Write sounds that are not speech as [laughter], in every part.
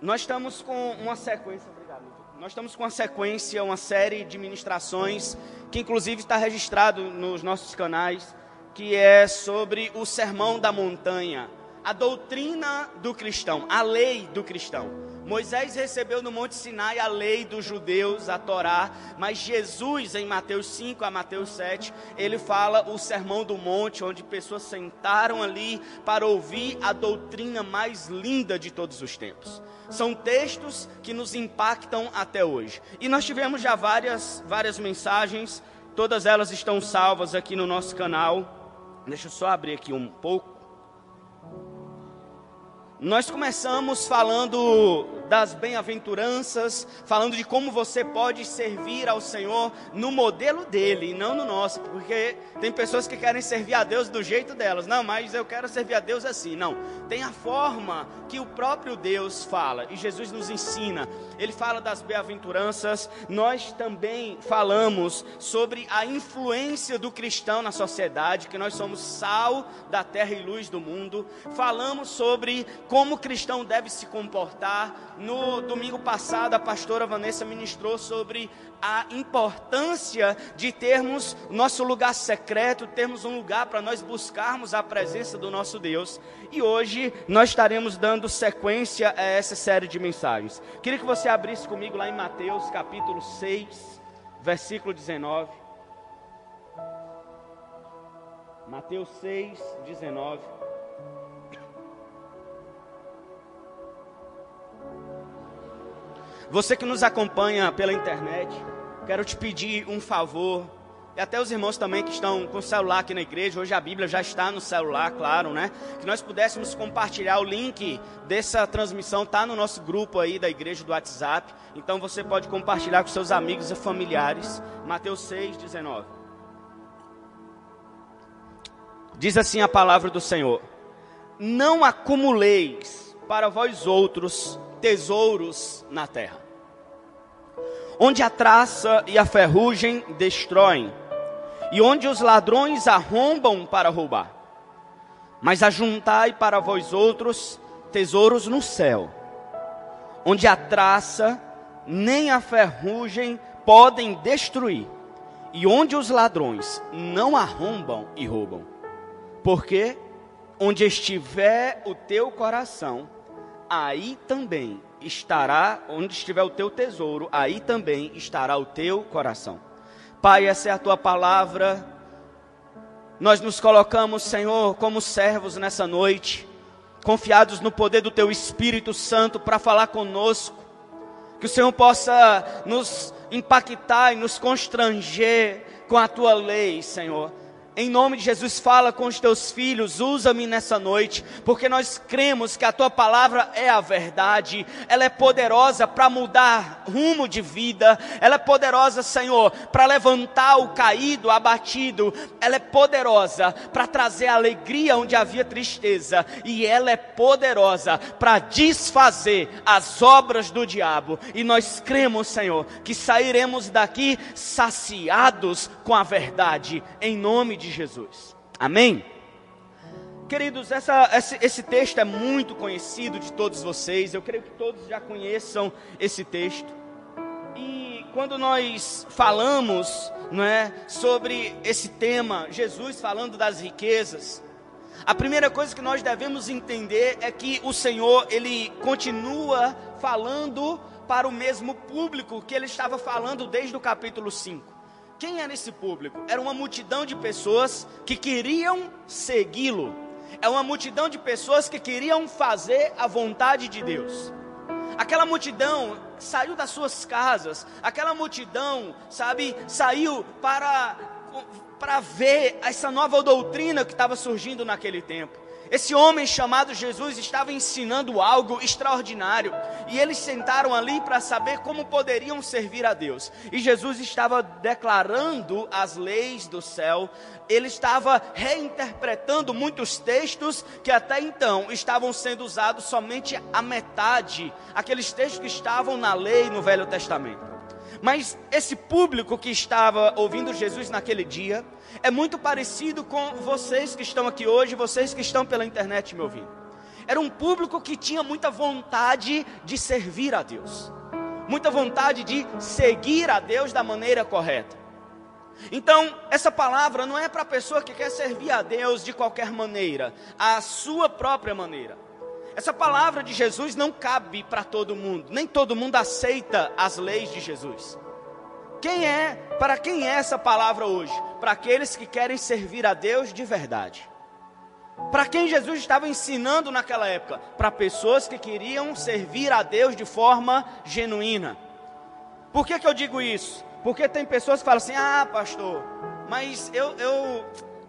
Nós estamos com uma sequência, obrigado. Nós estamos com uma sequência, uma série de ministrações que inclusive está registrado nos nossos canais, que é sobre o sermão da montanha, a doutrina do cristão, a lei do cristão. Moisés recebeu no Monte Sinai a lei dos judeus, a Torá, mas Jesus, em Mateus 5 a Mateus 7, ele fala o sermão do monte, onde pessoas sentaram ali para ouvir a doutrina mais linda de todos os tempos. São textos que nos impactam até hoje. E nós tivemos já várias, várias mensagens, todas elas estão salvas aqui no nosso canal. Deixa eu só abrir aqui um pouco. Nós começamos falando das bem-aventuranças, falando de como você pode servir ao Senhor no modelo dele, e não no nosso, porque tem pessoas que querem servir a Deus do jeito delas. Não, mas eu quero servir a Deus assim. Não, tem a forma que o próprio Deus fala, e Jesus nos ensina. Ele fala das bem-aventuranças. Nós também falamos sobre a influência do cristão na sociedade, que nós somos sal da terra e luz do mundo. Falamos sobre como o cristão deve se comportar. No domingo passado, a pastora Vanessa ministrou sobre a importância de termos nosso lugar secreto, termos um lugar para nós buscarmos a presença do nosso Deus. E hoje nós estaremos dando sequência a essa série de mensagens. Queria que você abrisse comigo lá em Mateus capítulo 6, versículo 19. Mateus 6, 19. Você que nos acompanha pela internet, quero te pedir um favor. E até os irmãos também que estão com o celular aqui na igreja, hoje a Bíblia já está no celular, claro, né? Que nós pudéssemos compartilhar o link dessa transmissão, tá no nosso grupo aí da igreja do WhatsApp. Então você pode compartilhar com seus amigos e familiares. Mateus 6, 19. Diz assim a palavra do Senhor: Não acumuleis para vós outros tesouros na terra, onde a traça e a ferrugem destroem, e onde os ladrões arrombam para roubar. Mas ajuntai para vós outros tesouros no céu, onde a traça nem a ferrugem podem destruir, e onde os ladrões não arrombam e roubam. Porque onde estiver o teu coração, aí também estará, onde estiver o teu tesouro, aí também estará o teu coração. Pai, essa é a tua palavra. Nós nos colocamos, Senhor, como servos nessa noite, confiados no poder do teu Espírito Santo para falar conosco. Que o Senhor possa nos impactar e nos constranger com a tua lei, Senhor. Em nome de Jesus, fala com os teus filhos, usa-me nessa noite, porque nós cremos que a tua palavra é a verdade, ela é poderosa para mudar rumo de vida, ela é poderosa, Senhor, para levantar o caído, abatido, ela é poderosa para trazer alegria onde havia tristeza, e ela é poderosa para desfazer as obras do diabo, e nós cremos, Senhor, que sairemos daqui saciados com a verdade, em nome de de Jesus. Amém? Queridos, essa, esse, esse, texto é muito conhecido de todos vocês, eu creio que todos já conheçam esse texto. E quando nós falamos não é, sobre esse tema, Jesus falando das riquezas, a primeira coisa que nós devemos entender é que o Senhor, Ele continua falando para o mesmo público que Ele estava falando desde o capítulo 5. Quem era esse público? Era uma multidão de pessoas que queriam segui-lo. É uma multidão de pessoas que queriam fazer a vontade de Deus. Aquela multidão saiu das suas casas, aquela multidão, sabe, saiu para para ver essa nova doutrina que estava surgindo naquele tempo. Esse homem chamado Jesus estava ensinando algo extraordinário. E eles sentaram ali para saber como poderiam servir a Deus. E Jesus estava declarando as leis do céu. Ele estava reinterpretando muitos textos que até então estavam sendo usados somente a metade. Aqueles textos que estavam na lei no Velho Testamento. Mas esse público que estava ouvindo Jesus naquele dia é muito parecido com vocês que estão aqui hoje, vocês que estão pela internet me ouvindo. Era um público que tinha muita vontade de servir a Deus, muita vontade de seguir a Deus da maneira correta. Então, essa palavra não é para a pessoa que quer servir a Deus de qualquer maneira, a sua própria maneira. Essa palavra de Jesus não cabe para todo mundo, nem todo mundo aceita as leis de Jesus. Quem é, para quem é essa palavra hoje? Para aqueles que querem servir a Deus de verdade. Para quem Jesus estava ensinando naquela época? Para pessoas que queriam servir a Deus de forma genuína. Por que, que eu digo isso? Porque tem pessoas que falam assim: ah, pastor, mas eu, eu,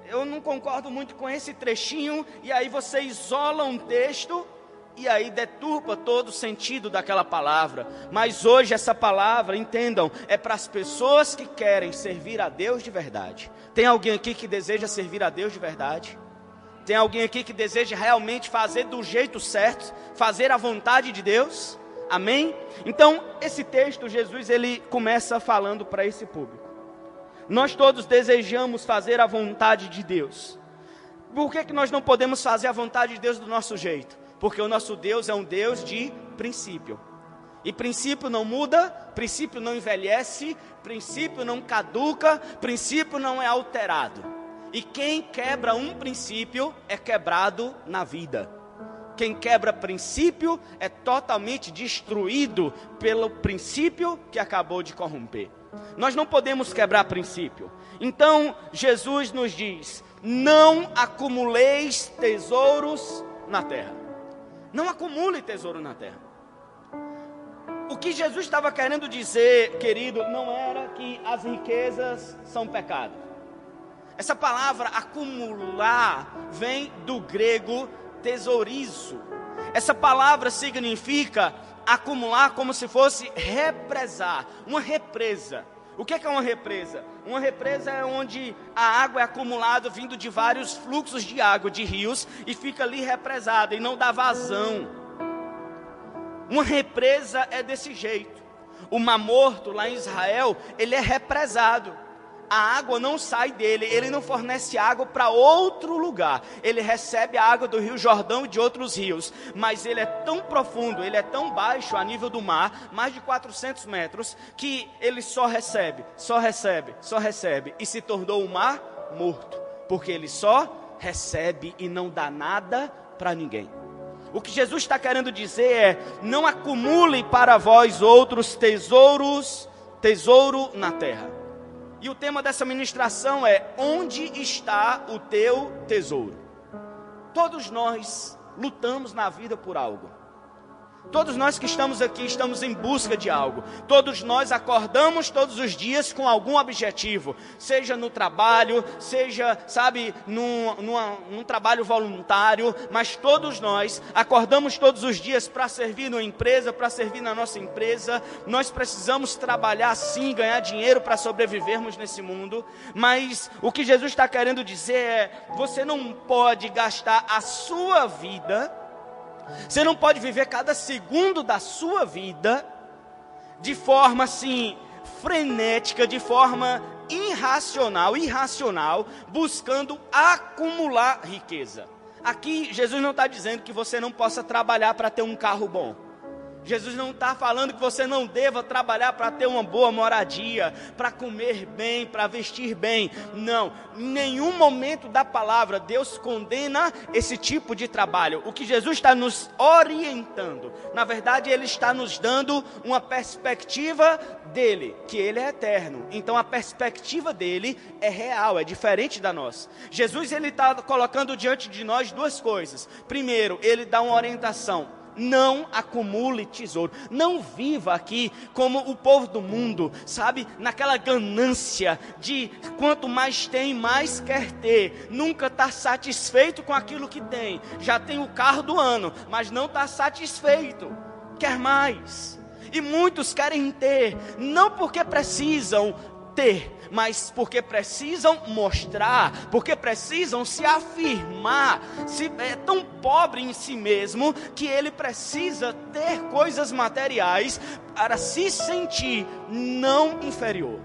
eu não concordo muito com esse trechinho, e aí você isola um texto e aí deturpa todo o sentido daquela palavra. Mas hoje essa palavra, entendam, é para as pessoas que querem servir a Deus de verdade. Tem alguém aqui que deseja servir a Deus de verdade? Tem alguém aqui que deseja realmente fazer do jeito certo, fazer a vontade de Deus? Amém? Então, esse texto, Jesus, ele começa falando para esse público. Nós todos desejamos fazer a vontade de Deus. Por que, que nós não podemos fazer a vontade de Deus do nosso jeito? Porque o nosso Deus é um Deus de princípio. E princípio não muda, princípio não envelhece, princípio não caduca, princípio não é alterado. E quem quebra um princípio é quebrado na vida. Quem quebra princípio é totalmente destruído pelo princípio que acabou de corromper. Nós não podemos quebrar princípio. Então, Jesus nos diz: não acumuleis tesouros na terra. Não acumule tesouro na terra. O que Jesus estava querendo dizer, querido, não era que as riquezas são pecado. Essa palavra acumular vem do grego tesourizo. Essa palavra significa acumular como se fosse represar, uma represa. O que é, uma represa? Uma represa é onde a água é acumulada vindo de vários fluxos de água, de rios, e fica ali represada e não dá vazão. Uma represa é desse jeito. O mar morto lá em Israel, ele é represado a água não sai dele, ele não fornece água para outro lugar. Ele recebe a água do Rio Jordão e de outros rios, mas ele é tão profundo, ele é tão baixo a nível do mar, mais de 400 metros, que ele só recebe, só recebe, só recebe e se tornou um mar morto, porque ele só recebe e não dá nada para ninguém. O que Jesus está querendo dizer é: não acumule para vós outros tesouros, tesouro na terra e o tema dessa ministração é: Onde está o teu tesouro? Todos nós lutamos na vida por algo. Todos nós que estamos aqui estamos em busca de algo. Todos nós acordamos todos os dias com algum objetivo, seja no trabalho, seja, sabe, num, numa, num trabalho voluntário, mas todos nós acordamos todos os dias para servir numa empresa, para servir na nossa empresa. Nós precisamos trabalhar sim, ganhar dinheiro para sobrevivermos nesse mundo. Mas o que Jesus está querendo dizer é: você não pode gastar a sua vida você não pode viver cada segundo da sua vida de forma assim frenética, de forma irracional, irracional, buscando acumular riqueza. Aqui Jesus não está dizendo que você não possa trabalhar para ter um carro bom. Jesus não está falando que você não deva trabalhar para ter uma boa moradia, para comer bem, para vestir bem. Não, em nenhum momento da palavra Deus condena esse tipo de trabalho. O que Jesus está nos orientando, na verdade, Ele está nos dando uma perspectiva dele, que Ele é eterno. Então a perspectiva dele é real, é diferente da nossa. Jesus ele está colocando diante de nós duas coisas. Primeiro, Ele dá uma orientação não acumule tesouro. Não viva aqui como o povo do mundo, sabe? Naquela ganância de quanto mais tem, mais quer ter. Nunca está satisfeito com aquilo que tem. Já tem o carro do ano, mas não está satisfeito. Quer mais. E muitos querem ter, não porque precisam ter, mas porque precisam mostrar, porque precisam se afirmar. Se é tão pobre em si mesmo que ele precisa ter coisas materiais para se sentir não inferior.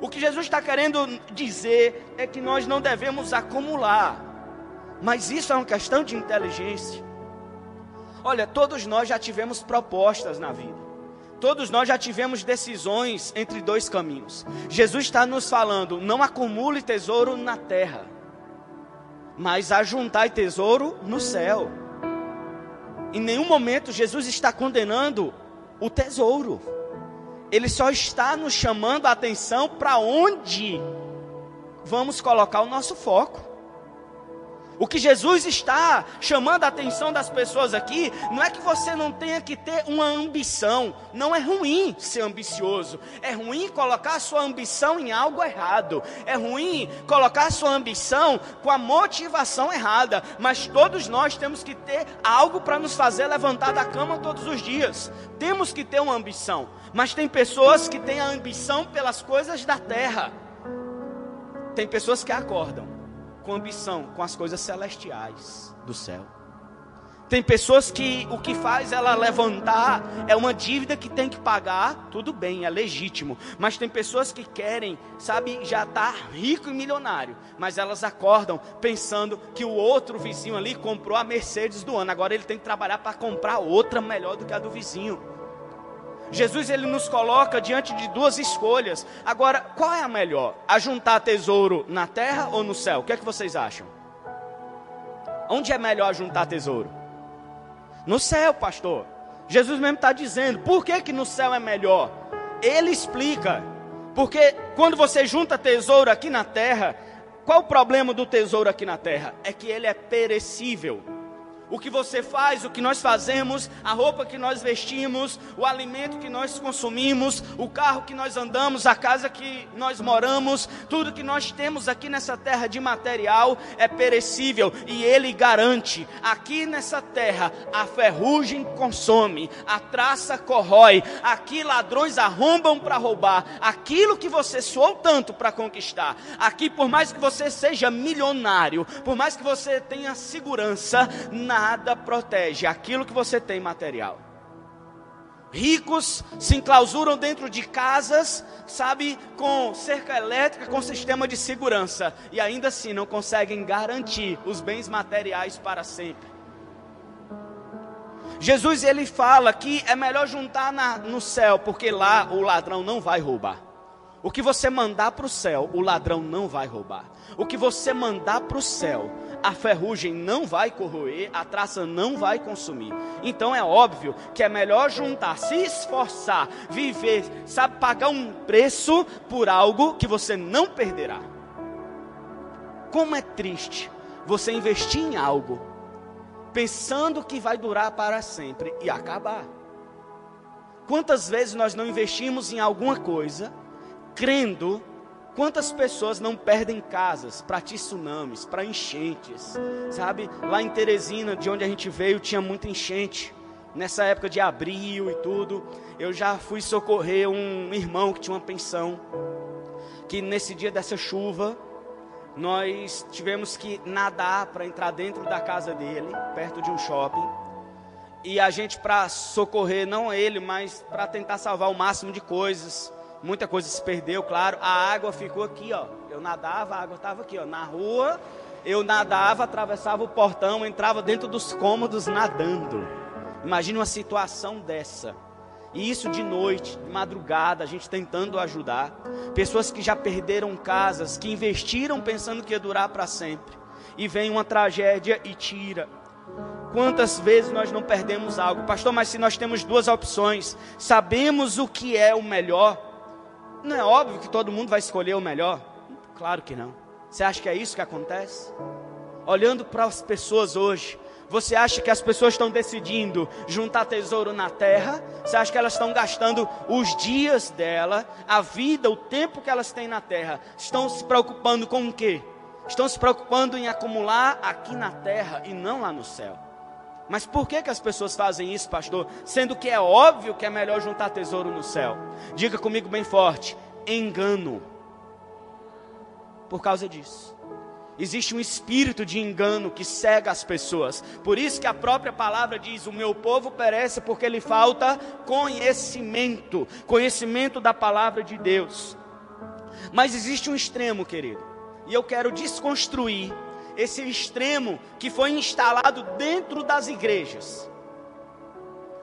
O que Jesus está querendo dizer é que nós não devemos acumular, mas isso é uma questão de inteligência. Olha, todos nós já tivemos propostas na vida. Todos nós já tivemos decisões entre dois caminhos. Jesus está nos falando: não acumule tesouro na terra, mas ajuntai tesouro no céu. Em nenhum momento Jesus está condenando o tesouro. Ele só está nos chamando a atenção para onde vamos colocar o nosso foco. O que Jesus está chamando a atenção das pessoas aqui, não é que você não tenha que ter uma ambição. Não é ruim ser ambicioso. É ruim colocar a sua ambição em algo errado. É ruim colocar a sua ambição com a motivação errada. Mas todos nós temos que ter algo para nos fazer levantar da cama todos os dias. Temos que ter uma ambição. Mas tem pessoas que têm a ambição pelas coisas da terra. Tem pessoas que acordam com ambição com as coisas celestiais do céu. Tem pessoas que o que faz ela levantar é uma dívida que tem que pagar, tudo bem, é legítimo. Mas tem pessoas que querem, sabe, já estar tá rico e milionário, mas elas acordam pensando que o outro vizinho ali comprou a Mercedes do ano, agora ele tem que trabalhar para comprar outra melhor do que a do vizinho. Jesus ele nos coloca diante de duas escolhas. Agora, qual é a melhor? Ajuntar tesouro na terra ou no céu? O que é que vocês acham? Onde é melhor ajuntar tesouro? No céu, pastor. Jesus mesmo está dizendo. Por que, que no céu é melhor? Ele explica. Porque quando você junta tesouro aqui na terra, qual o problema do tesouro aqui na terra? É que ele é perecível o que você faz, o que nós fazemos, a roupa que nós vestimos, o alimento que nós consumimos, o carro que nós andamos, a casa que nós moramos, tudo que nós temos aqui nessa terra de material é perecível e ele garante: aqui nessa terra a ferrugem consome, a traça corrói, aqui ladrões arrombam para roubar, aquilo que você suou tanto para conquistar, aqui por mais que você seja milionário, por mais que você tenha segurança, na nada protege aquilo que você tem material. Ricos se enclausuram dentro de casas, sabe, com cerca elétrica, com sistema de segurança, e ainda assim não conseguem garantir os bens materiais para sempre. Jesus ele fala que é melhor juntar na, no céu, porque lá o ladrão não vai roubar. O que você mandar para o céu, o ladrão não vai roubar. O que você mandar para o céu, a ferrugem não vai corroer, a traça não vai consumir. Então é óbvio que é melhor juntar, se esforçar, viver, sabe, pagar um preço por algo que você não perderá. Como é triste você investir em algo pensando que vai durar para sempre e acabar. Quantas vezes nós não investimos em alguma coisa crendo Quantas pessoas não perdem casas para tsunamis, para enchentes, sabe? Lá em Teresina, de onde a gente veio, tinha muita enchente. Nessa época de abril e tudo, eu já fui socorrer um irmão que tinha uma pensão. Que nesse dia dessa chuva, nós tivemos que nadar para entrar dentro da casa dele, perto de um shopping. E a gente, para socorrer, não ele, mas para tentar salvar o máximo de coisas muita coisa se perdeu, claro. A água ficou aqui, ó. Eu nadava, a água estava aqui, ó. Na rua, eu nadava, atravessava o portão, entrava dentro dos cômodos nadando. Imagine uma situação dessa. E isso de noite, de madrugada, a gente tentando ajudar. Pessoas que já perderam casas, que investiram pensando que ia durar para sempre. E vem uma tragédia e tira. Quantas vezes nós não perdemos algo? Pastor, mas se nós temos duas opções, sabemos o que é o melhor, não é óbvio que todo mundo vai escolher o melhor? Claro que não. Você acha que é isso que acontece? Olhando para as pessoas hoje, você acha que as pessoas estão decidindo juntar tesouro na terra? Você acha que elas estão gastando os dias dela, a vida, o tempo que elas têm na terra? Estão se preocupando com o quê? Estão se preocupando em acumular aqui na terra e não lá no céu. Mas por que, que as pessoas fazem isso, pastor? Sendo que é óbvio que é melhor juntar tesouro no céu. Diga comigo bem forte: engano. Por causa disso. Existe um espírito de engano que cega as pessoas. Por isso que a própria palavra diz: O meu povo perece porque lhe falta conhecimento conhecimento da palavra de Deus. Mas existe um extremo, querido, e eu quero desconstruir esse extremo que foi instalado dentro das igrejas.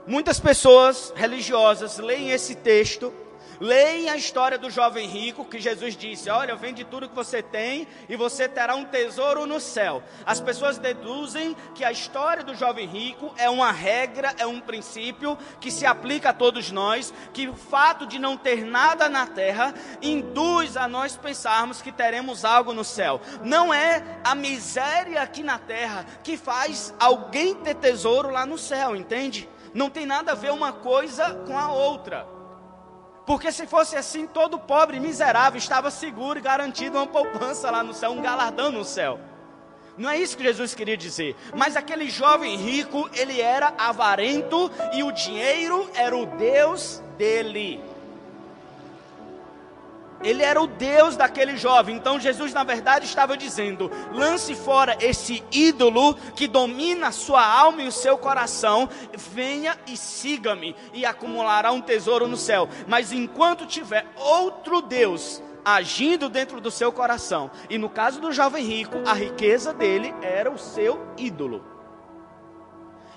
Muitas pessoas religiosas leem esse texto Leem a história do jovem rico, que Jesus disse: Olha, vende tudo que você tem e você terá um tesouro no céu. As pessoas deduzem que a história do jovem rico é uma regra, é um princípio que se aplica a todos nós, que o fato de não ter nada na terra induz a nós pensarmos que teremos algo no céu. Não é a miséria aqui na terra que faz alguém ter tesouro lá no céu, entende? Não tem nada a ver uma coisa com a outra. Porque se fosse assim, todo pobre miserável estava seguro e garantido uma poupança lá no céu, um galardão no céu. Não é isso que Jesus queria dizer. Mas aquele jovem rico, ele era avarento e o dinheiro era o Deus dele. Ele era o Deus daquele jovem. Então Jesus, na verdade, estava dizendo: lance fora esse ídolo que domina a sua alma e o seu coração, venha e siga-me, e acumulará um tesouro no céu. Mas enquanto tiver outro Deus agindo dentro do seu coração, e no caso do jovem rico, a riqueza dele era o seu ídolo.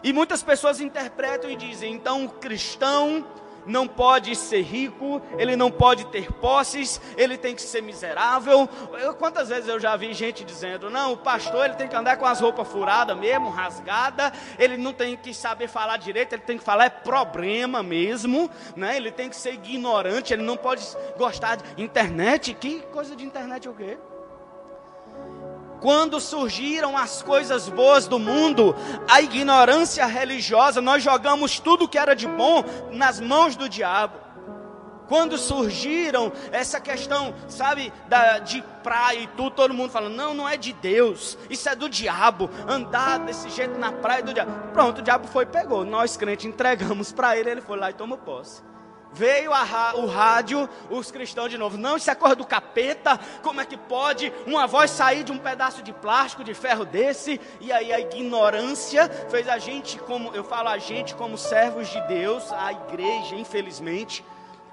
E muitas pessoas interpretam e dizem: então o cristão não pode ser rico, ele não pode ter posses, ele tem que ser miserável. Eu, quantas vezes eu já vi gente dizendo: não, o pastor ele tem que andar com as roupas furadas mesmo, rasgada, ele não tem que saber falar direito, ele tem que falar é problema mesmo, né? Ele tem que ser ignorante, ele não pode gostar de internet. Que coisa de internet é o quê? Quando surgiram as coisas boas do mundo, a ignorância religiosa, nós jogamos tudo que era de bom nas mãos do diabo. Quando surgiram essa questão, sabe, da, de praia e tudo, todo mundo falando, não, não é de Deus, isso é do diabo, andar desse jeito na praia do diabo. Pronto, o diabo foi pegou, nós crentes entregamos para ele, ele foi lá e tomou posse. Veio a, o rádio, os cristãos de novo. Não, isso é coisa do capeta. Como é que pode uma voz sair de um pedaço de plástico, de ferro desse? E aí a ignorância fez a gente, como eu falo a gente, como servos de Deus, a igreja, infelizmente,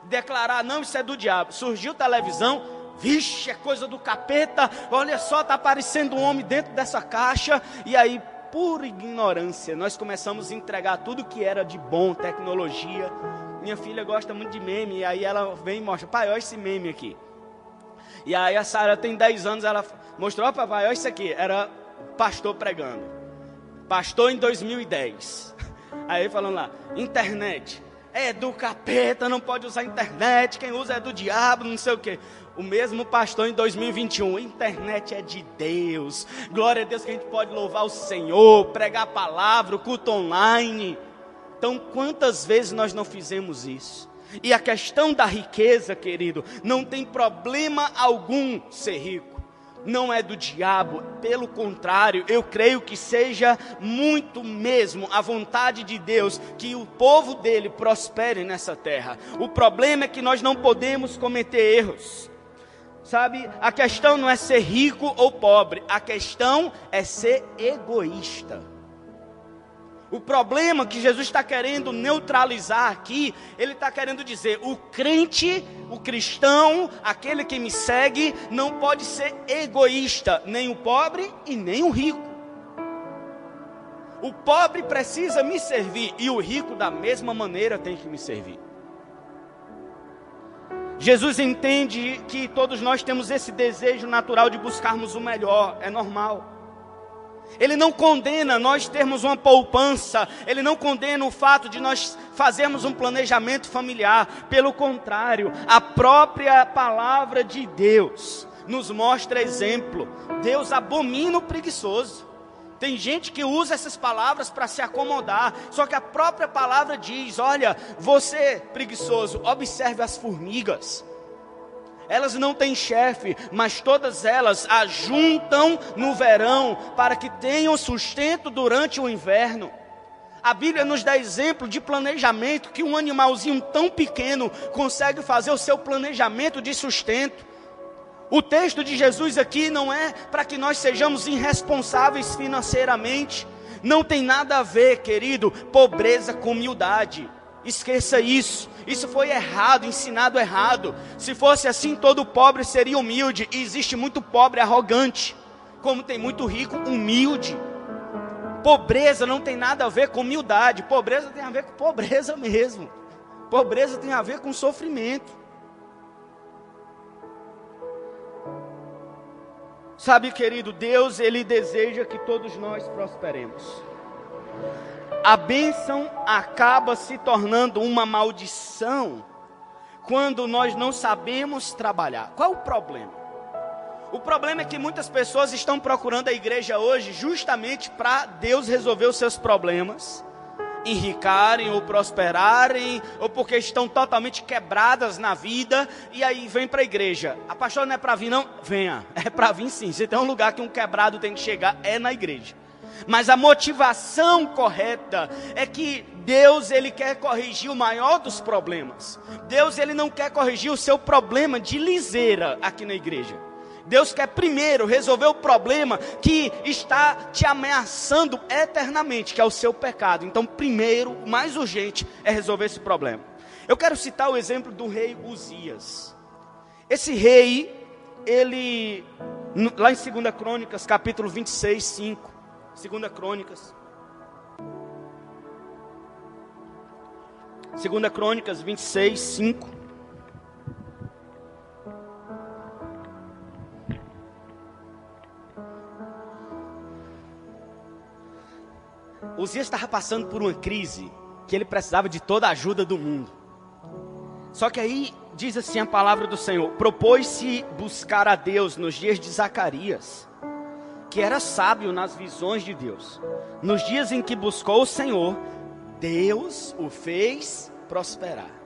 declarar: não, isso é do diabo. Surgiu televisão, vixe, é coisa do capeta. Olha só, está aparecendo um homem dentro dessa caixa. E aí, por ignorância, nós começamos a entregar tudo que era de bom, tecnologia minha filha gosta muito de meme, e aí ela vem e mostra, pai, olha esse meme aqui. E aí a Sara tem 10 anos, ela mostrou, ó papai, olha isso aqui, era pastor pregando. Pastor em 2010. [laughs] Aí falando lá, internet. É do capeta, não pode usar internet, quem usa é do diabo, não sei o que. O mesmo pastor em 2021, internet é de Deus. Glória a Deus que a gente pode louvar o Senhor, pregar a palavra, o culto online. Então, quantas vezes nós não fizemos isso? E a questão da riqueza, querido, não tem problema algum ser rico. Não é do diabo, pelo contrário, eu creio que seja muito mesmo a vontade de Deus que o povo dele prospere nessa terra. O problema é que nós não podemos cometer erros. Sabe, a questão não é ser rico ou pobre, a questão é ser egoísta. O problema que Jesus está querendo neutralizar aqui, ele está querendo dizer: o crente, o cristão, aquele que me segue, não pode ser egoísta, nem o pobre e nem o rico. O pobre precisa me servir e o rico, da mesma maneira, tem que me servir. Jesus entende que todos nós temos esse desejo natural de buscarmos o melhor, é normal. Ele não condena nós termos uma poupança, ele não condena o fato de nós fazermos um planejamento familiar. Pelo contrário, a própria palavra de Deus nos mostra exemplo. Deus abomina o preguiçoso. Tem gente que usa essas palavras para se acomodar, só que a própria palavra diz: olha, você preguiçoso, observe as formigas elas não têm chefe, mas todas elas ajuntam no verão para que tenham sustento durante o inverno. A Bíblia nos dá exemplo de planejamento que um animalzinho tão pequeno consegue fazer o seu planejamento de sustento. O texto de Jesus aqui não é para que nós sejamos irresponsáveis financeiramente. Não tem nada a ver, querido, pobreza com humildade. Esqueça isso. Isso foi errado, ensinado errado. Se fosse assim, todo pobre seria humilde. E existe muito pobre arrogante, como tem muito rico humilde. Pobreza não tem nada a ver com humildade, pobreza tem a ver com pobreza [laughs] mesmo. Pobreza tem a ver com sofrimento. Sabe, querido, Deus, Ele deseja que todos nós prosperemos. A bênção acaba se tornando uma maldição quando nós não sabemos trabalhar. Qual o problema? O problema é que muitas pessoas estão procurando a igreja hoje justamente para Deus resolver os seus problemas enricarem ou prosperarem, ou porque estão totalmente quebradas na vida, e aí vem para a igreja. A pastora não é para vir, não? Venha. [laughs] É para vir sim. Se tem um lugar que um quebrado tem que chegar, é na igreja. Mas a motivação correta é que Deus ele quer corrigir o maior dos problemas. Deus ele não quer corrigir o seu problema de liseira aqui na igreja. Deus quer primeiro resolver o problema que está te ameaçando eternamente, que é o seu pecado. Então, primeiro, mais urgente é resolver esse problema. Eu quero citar o exemplo do rei Uzias. Esse rei, ele, lá em 2 Crônicas, capítulo 26, 5. 2 Crônicas. 2 Crônicas 26, 5. Uzias estava passando por uma crise que ele precisava de toda a ajuda do mundo. Só que aí diz assim a palavra do Senhor: propôs-se buscar a Deus nos dias de Zacarias, que era sábio nas visões de Deus. Nos dias em que buscou o Senhor, Deus o fez prosperar.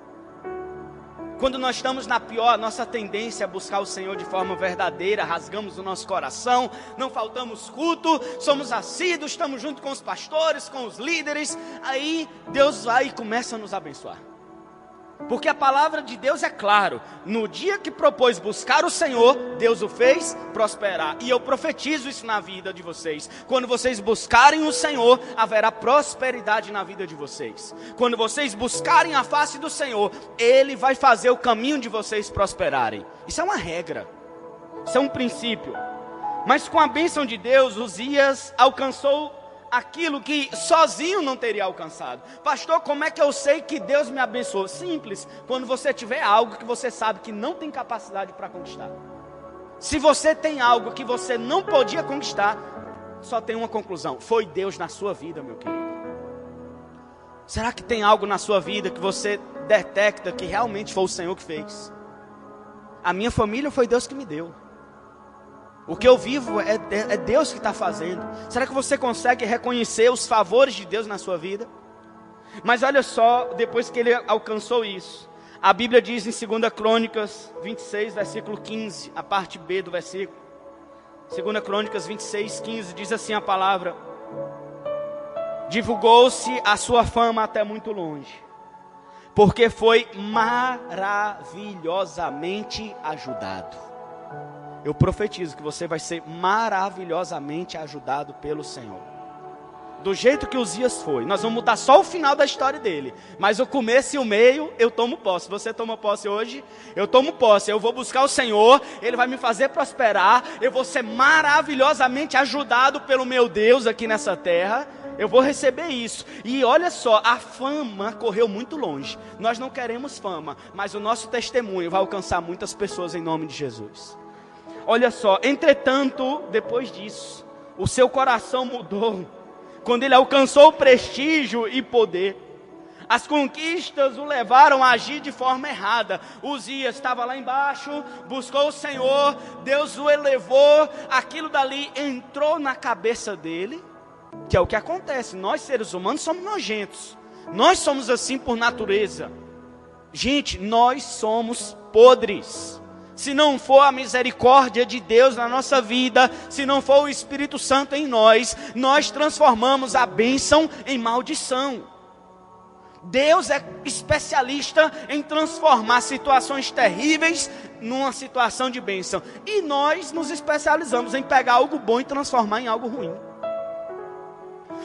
Quando nós estamos na pior, nossa tendência é buscar o Senhor de forma verdadeira, rasgamos o nosso coração, não faltamos culto, somos assíduos, estamos junto com os pastores, com os líderes. Aí Deus vai e começa a nos abençoar. Porque a palavra de Deus é claro. No dia que propôs buscar o Senhor, Deus o fez prosperar. E eu profetizo isso na vida de vocês. Quando vocês buscarem o Senhor, haverá prosperidade na vida de vocês. Quando vocês buscarem a face do Senhor, Ele vai fazer o caminho de vocês prosperarem. Isso é uma regra. Isso é um princípio. Mas com a bênção de Deus, Uzias alcançou aquilo que sozinho não teria alcançado. Pastor, como é que eu sei que Deus me abençoou? Simples, quando você tiver algo que você sabe que não tem capacidade para conquistar. Se você tem algo que você não podia conquistar, só tem uma conclusão: foi Deus na sua vida, meu querido. Será que tem algo na sua vida que você detecta que realmente foi o Senhor que fez? A minha família foi Deus que me deu. O que eu vivo é, é Deus que está fazendo. Será que você consegue reconhecer os favores de Deus na sua vida? Mas olha só, depois que ele alcançou isso, a Bíblia diz em 2 Crônicas 26, versículo 15, a parte B do versículo. 2 Crônicas 26, 15, diz assim a palavra: Divulgou-se a sua fama até muito longe, porque foi maravilhosamente ajudado eu profetizo que você vai ser maravilhosamente ajudado pelo Senhor. Do jeito que os dias foi, nós vamos mudar só o final da história dele, mas o começo e o meio eu tomo posse. Você toma posse hoje? Eu tomo posse. Eu vou buscar o Senhor, ele vai me fazer prosperar. Eu vou ser maravilhosamente ajudado pelo meu Deus aqui nessa terra. Eu vou receber isso. E olha só, a fama correu muito longe. Nós não queremos fama, mas o nosso testemunho vai alcançar muitas pessoas em nome de Jesus. Olha só, entretanto, depois disso, o seu coração mudou. Quando ele alcançou prestígio e poder, as conquistas o levaram a agir de forma errada. Uzias estava lá embaixo, buscou o Senhor, Deus o elevou, aquilo dali entrou na cabeça dele, que é o que acontece. Nós seres humanos somos nojentos. Nós somos assim por natureza. Gente, nós somos podres se não for a misericórdia de Deus na nossa vida, se não for o Espírito Santo em nós, nós transformamos a bênção em maldição. Deus é especialista em transformar situações terríveis numa situação de bênção. E nós nos especializamos em pegar algo bom e transformar em algo ruim.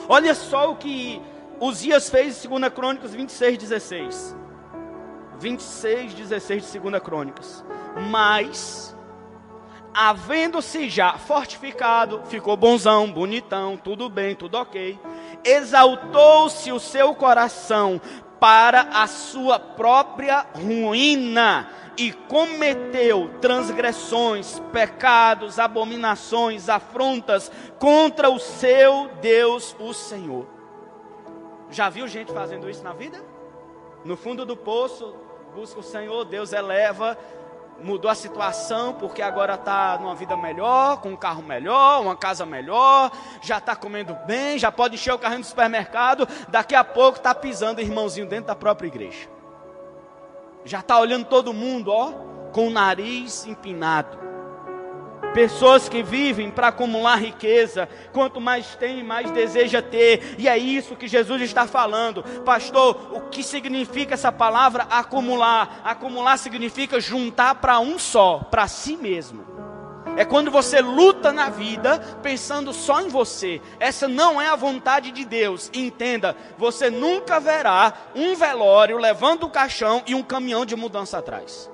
Olha só o que Uzias fez em 2 Crônicas 26, 16. 26, 16 de 2 Crônicas mas havendo-se já fortificado, ficou bonzão, bonitão, tudo bem, tudo ok, exaltou-se o seu coração para a sua própria ruína e cometeu transgressões, pecados, abominações, afrontas contra o seu Deus, o Senhor. Já viu gente fazendo isso na vida? No fundo do poço, busca o Senhor, Deus eleva, mudou a situação porque agora está numa vida melhor, com um carro melhor, uma casa melhor, já está comendo bem, já pode encher o carrinho do supermercado, daqui a pouco está pisando irmãozinho dentro da própria igreja já está olhando todo mundo, ó, com o nariz empinado. Pessoas que vivem para acumular riqueza, quanto mais tem, mais deseja ter, e é isso que Jesus está falando, pastor. O que significa essa palavra acumular? Acumular significa juntar para um só, para si mesmo. É quando você luta na vida pensando só em você. Essa não é a vontade de Deus. Entenda, você nunca verá um velório levando o caixão e um caminhão de mudança atrás.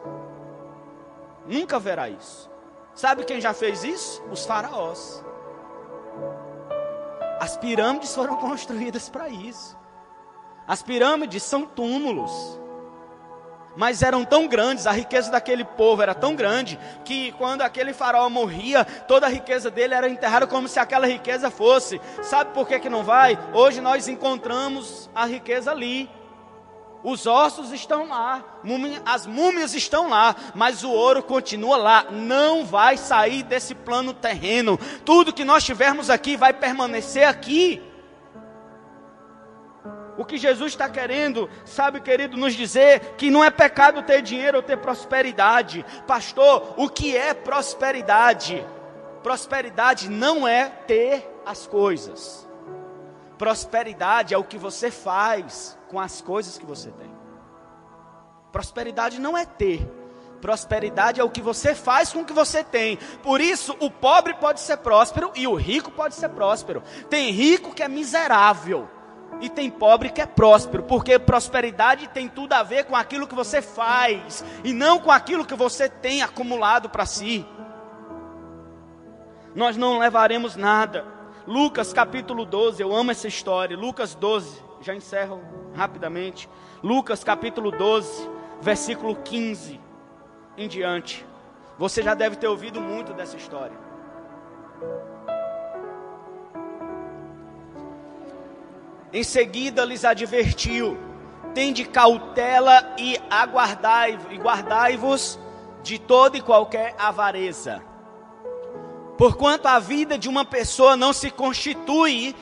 Nunca verá isso. Sabe quem já fez isso? Os faraós. As pirâmides foram [laughs] construídas para isso. As pirâmides são túmulos mas eram tão grandes, a riqueza daquele povo era tão grande, que quando aquele faraó morria, toda a riqueza dele era enterrada como se aquela riqueza fosse. Sabe por que, que não vai? Hoje nós encontramos a riqueza ali. Os ossos estão lá, as múmias estão lá, mas o ouro continua lá, não vai sair desse plano terreno. Tudo que nós tivermos aqui vai permanecer aqui. O que Jesus está querendo, sabe, querido, nos dizer que não é pecado ter dinheiro ou ter prosperidade. Pastor, o que é prosperidade? Prosperidade não é ter as coisas. Prosperidade é o que você faz com as coisas que você tem. Prosperidade não é ter. Prosperidade é o que você faz com o que você tem. Por isso, o pobre pode ser próspero e o rico pode ser próspero. Tem rico que é miserável e tem pobre que é próspero, porque prosperidade tem tudo a ver com aquilo que você faz e não com aquilo que você tem acumulado para si. Nós não levaremos nada. Lucas capítulo 12, eu amo essa história. Lucas 12, já encerro rapidamente. Lucas capítulo 12, versículo 15 em diante. Você já deve ter ouvido muito dessa história. Em seguida lhes advertiu: Tende cautela e aguardai e guardai-vos de toda e qualquer avareza. Porquanto a vida de uma pessoa não se constitui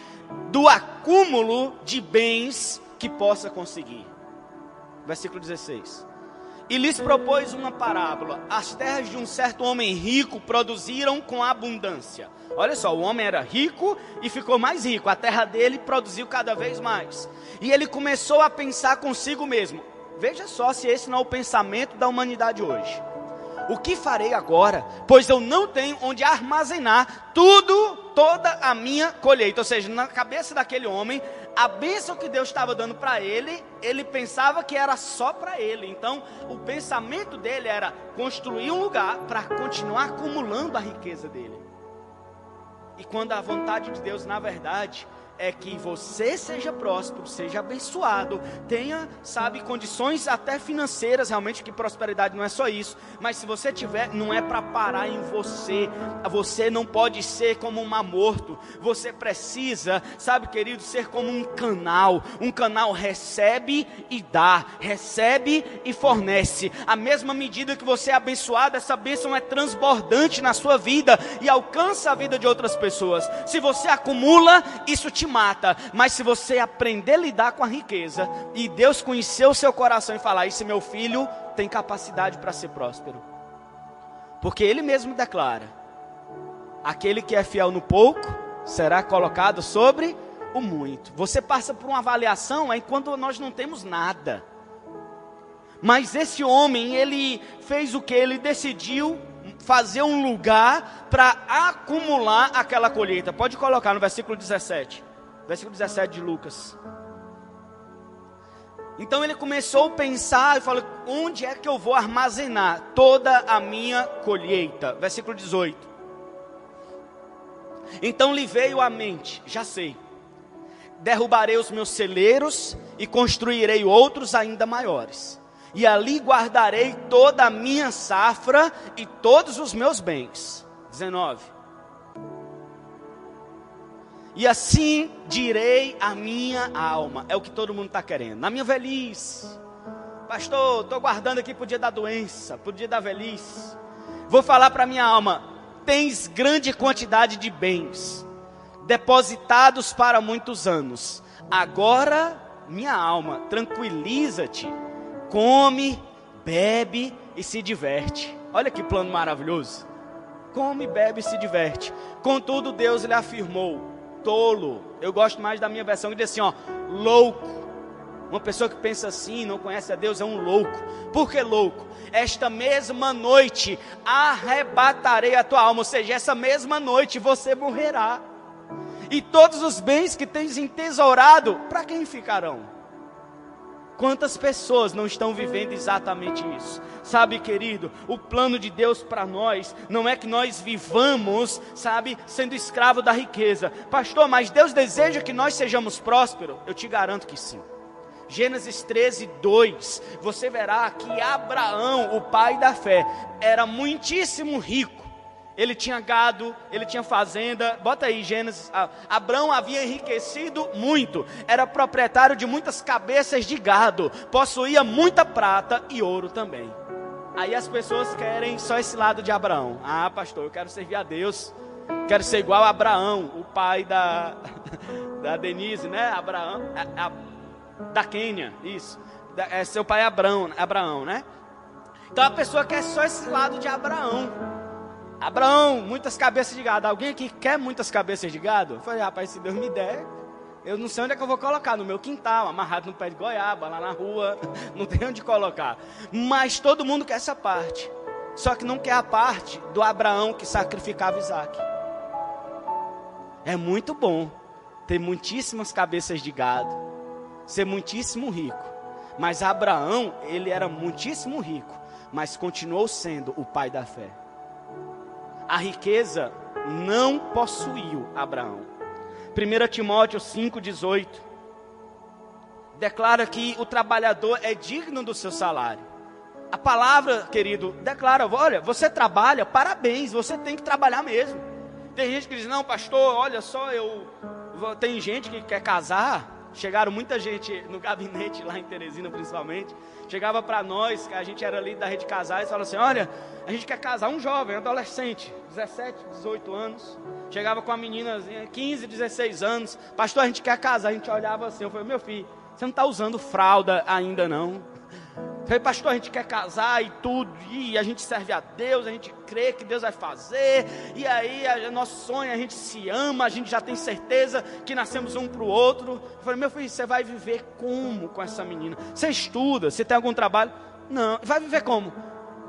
do acúmulo de bens que possa conseguir. Versículo 16. E lhes propôs uma parábola: As terras de um certo homem rico produziram com abundância. Olha só, o homem era rico e ficou mais rico. A terra dele produziu cada vez mais. E ele começou a pensar consigo mesmo. Veja só se esse não é o pensamento da humanidade hoje. O que farei agora? Pois eu não tenho onde armazenar tudo, toda a minha colheita. Ou seja, na cabeça daquele homem, a bênção que Deus estava dando para ele, ele pensava que era só para ele. Então, o pensamento dele era construir um lugar para continuar acumulando a riqueza dele. E quando a vontade de Deus, na verdade, é que você seja próspero, seja abençoado, tenha, sabe, condições até financeiras, realmente que prosperidade não é só isso, mas se você tiver, não é para parar em você. Você não pode ser como um mar morto. Você precisa, sabe, querido, ser como um canal. Um canal recebe e dá, recebe e fornece. A mesma medida que você é abençoado, essa bênção é transbordante na sua vida e alcança a vida de outras pessoas. Se você acumula, isso te mata, mas se você aprender a lidar com a riqueza e Deus conhecer o seu coração e falar: Esse meu filho tem capacidade para ser próspero, porque Ele mesmo declara: Aquele que é fiel no pouco será colocado sobre o muito. Você passa por uma avaliação enquanto nós não temos nada. Mas esse homem, ele fez o que? Ele decidiu fazer um lugar para acumular aquela colheita. Pode colocar no versículo 17 versículo 17 de Lucas. Então ele começou a pensar e falou: onde é que eu vou armazenar toda a minha colheita? Versículo 18. Então lhe veio à mente: já sei, derrubarei os meus celeiros e construirei outros ainda maiores. E ali guardarei toda a minha safra e todos os meus bens. 19. E assim direi a minha alma. É o que todo mundo está querendo. Na minha velhice. Pastor, estou guardando aqui para o dia da doença, para o dia da velhice. Vou falar para minha alma: tens grande quantidade de bens, depositados para muitos anos. Agora, minha alma, tranquiliza-te, come, bebe e se diverte. Olha que plano maravilhoso. Come, bebe e se diverte. Contudo, Deus lhe afirmou: tolo. Eu gosto mais da minha versão que diz assim, ó, louco. Uma pessoa que pensa assim, não conhece a Deus, é um louco. Por que louco? Esta mesma noite arrebatarei a tua alma, ou seja, essa mesma noite você morrerá. E todos os bens que tens entesourado, para quem ficarão? Quantas pessoas não estão vivendo exatamente isso? Sabe, querido, o plano de Deus para nós não é que nós vivamos, sabe, sendo escravo da riqueza. Pastor, mas Deus deseja que nós sejamos prósperos? Eu te garanto que sim. Gênesis 13, 2, você verá que Abraão, o pai da fé, era muitíssimo rico ele tinha gado, ele tinha fazenda. Bota aí, Gênesis. Abraão havia enriquecido muito, era proprietário de muitas cabeças de gado, possuía muita prata e ouro também. Aí as pessoas querem só esse lado de Abraão. Ah, pastor, eu quero servir a Deus. Quero ser igual a Abraão, o pai da, [laughs] da Denise, né? Abraão, a, a, da Quênia, isso. Da, é seu pai Abraão, Abraão, né? Então a pessoa quer só esse lado de Abraão. Abraão, muitas cabeças de gado. Alguém aqui quer muitas cabeças de gado? Eu falei, rapaz, se Deus me der, eu não sei onde é que eu vou colocar, no meu quintal, amarrado no pé de goiaba, lá na rua, [laughs] não tem onde colocar. Mas todo mundo quer essa parte. Só que não quer a parte do Abraão que sacrificava Isaac. É muito bom ter muitíssimas cabeças de gado, ser muitíssimo rico. Mas Abraão, ele era muitíssimo rico, mas continuou sendo o pai da fé a riqueza não possuiu Abraão. 1 Timóteo 5,18 declara que o trabalhador é digno do seu salário. A palavra, querido, declara: olha, você trabalha, parabéns, você tem que trabalhar mesmo. Tem gente que diz: não, pastor, olha só, eu. Tem gente que quer casar, Chegaram muita gente no gabinete lá em Teresina, principalmente. Chegava para nós, que a gente era ali da rede casais, falava assim: Olha, a gente quer casar um jovem, adolescente, 17, 18 anos. Chegava com a meninazinha, 15, 16 anos. Pastor, a gente quer casar. A gente olhava assim. Eu falei: Meu filho, você não está usando fralda ainda não. Falei, pastor, a gente quer casar e tudo, e a gente serve a Deus, a gente crê que Deus vai fazer, e aí a, nosso sonho, a gente se ama, a gente já tem certeza que nascemos um para o outro. Eu falei, meu filho, você vai viver como com essa menina? Você estuda, você tem algum trabalho? Não, vai viver como?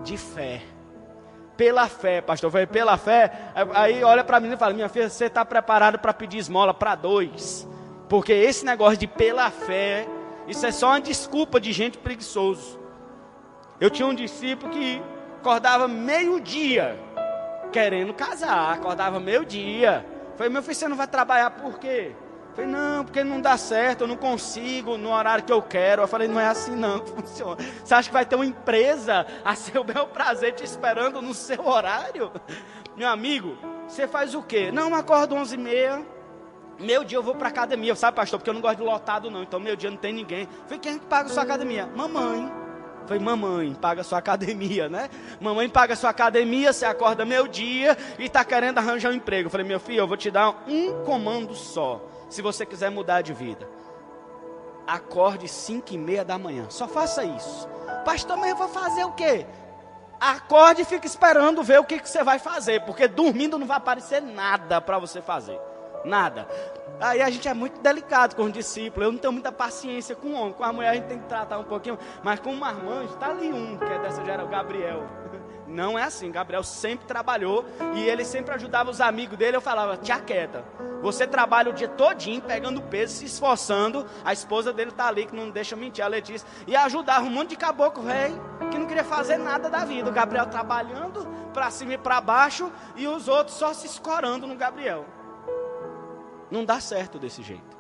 De fé. Pela fé, pastor. Eu falei, pela fé. Aí olha para mim e fala, minha filha, você está preparado para pedir esmola para dois? Porque esse negócio de pela fé, isso é só uma desculpa de gente preguiçoso. Eu tinha um discípulo que acordava meio-dia querendo casar, acordava meio-dia. Falei, meu filho, você não vai trabalhar por quê? Falei, não, porque não dá certo, eu não consigo no horário que eu quero. Eu falei, não é assim não [laughs] que funciona. Você acha que vai ter uma empresa a seu [laughs] bel prazer te esperando no seu horário? Meu amigo, você faz o quê? Não, acordo 11 e meia, meu dia eu vou para academia, sabe pastor, porque eu não gosto de lotado não, então meu dia não tem ninguém. Falei, quem é que paga a sua academia? Mamãe. Foi mamãe, paga sua academia, né? Mamãe paga sua academia, você acorda meu dia e está querendo arranjar um emprego. Eu falei, meu filho, eu vou te dar um comando só, se você quiser mudar de vida. Acorde cinco e meia da manhã, só faça isso. Pastor, mas eu vou fazer o quê? Acorde e fique esperando ver o que, que você vai fazer, porque dormindo não vai aparecer nada para você fazer. Nada. Aí a gente é muito delicado com os discípulos. Eu não tenho muita paciência com o homem. Com a mulher a gente tem que tratar um pouquinho. Mas com o marmanjo, está ali um, que é dessa geração, Gabriel. [laughs] Não é assim. Gabriel sempre trabalhou e ele sempre ajudava os amigos dele. Eu falava, tia quieta, você trabalha o dia todinho pegando peso, se esforçando. A esposa dele está ali, que não deixa mentir, a Letícia. E ajudava um monte de caboclo velho que não queria fazer nada da vida. O Gabriel trabalhando para cima e para baixo e os outros só se escorando no Gabriel. Não dá certo desse jeito.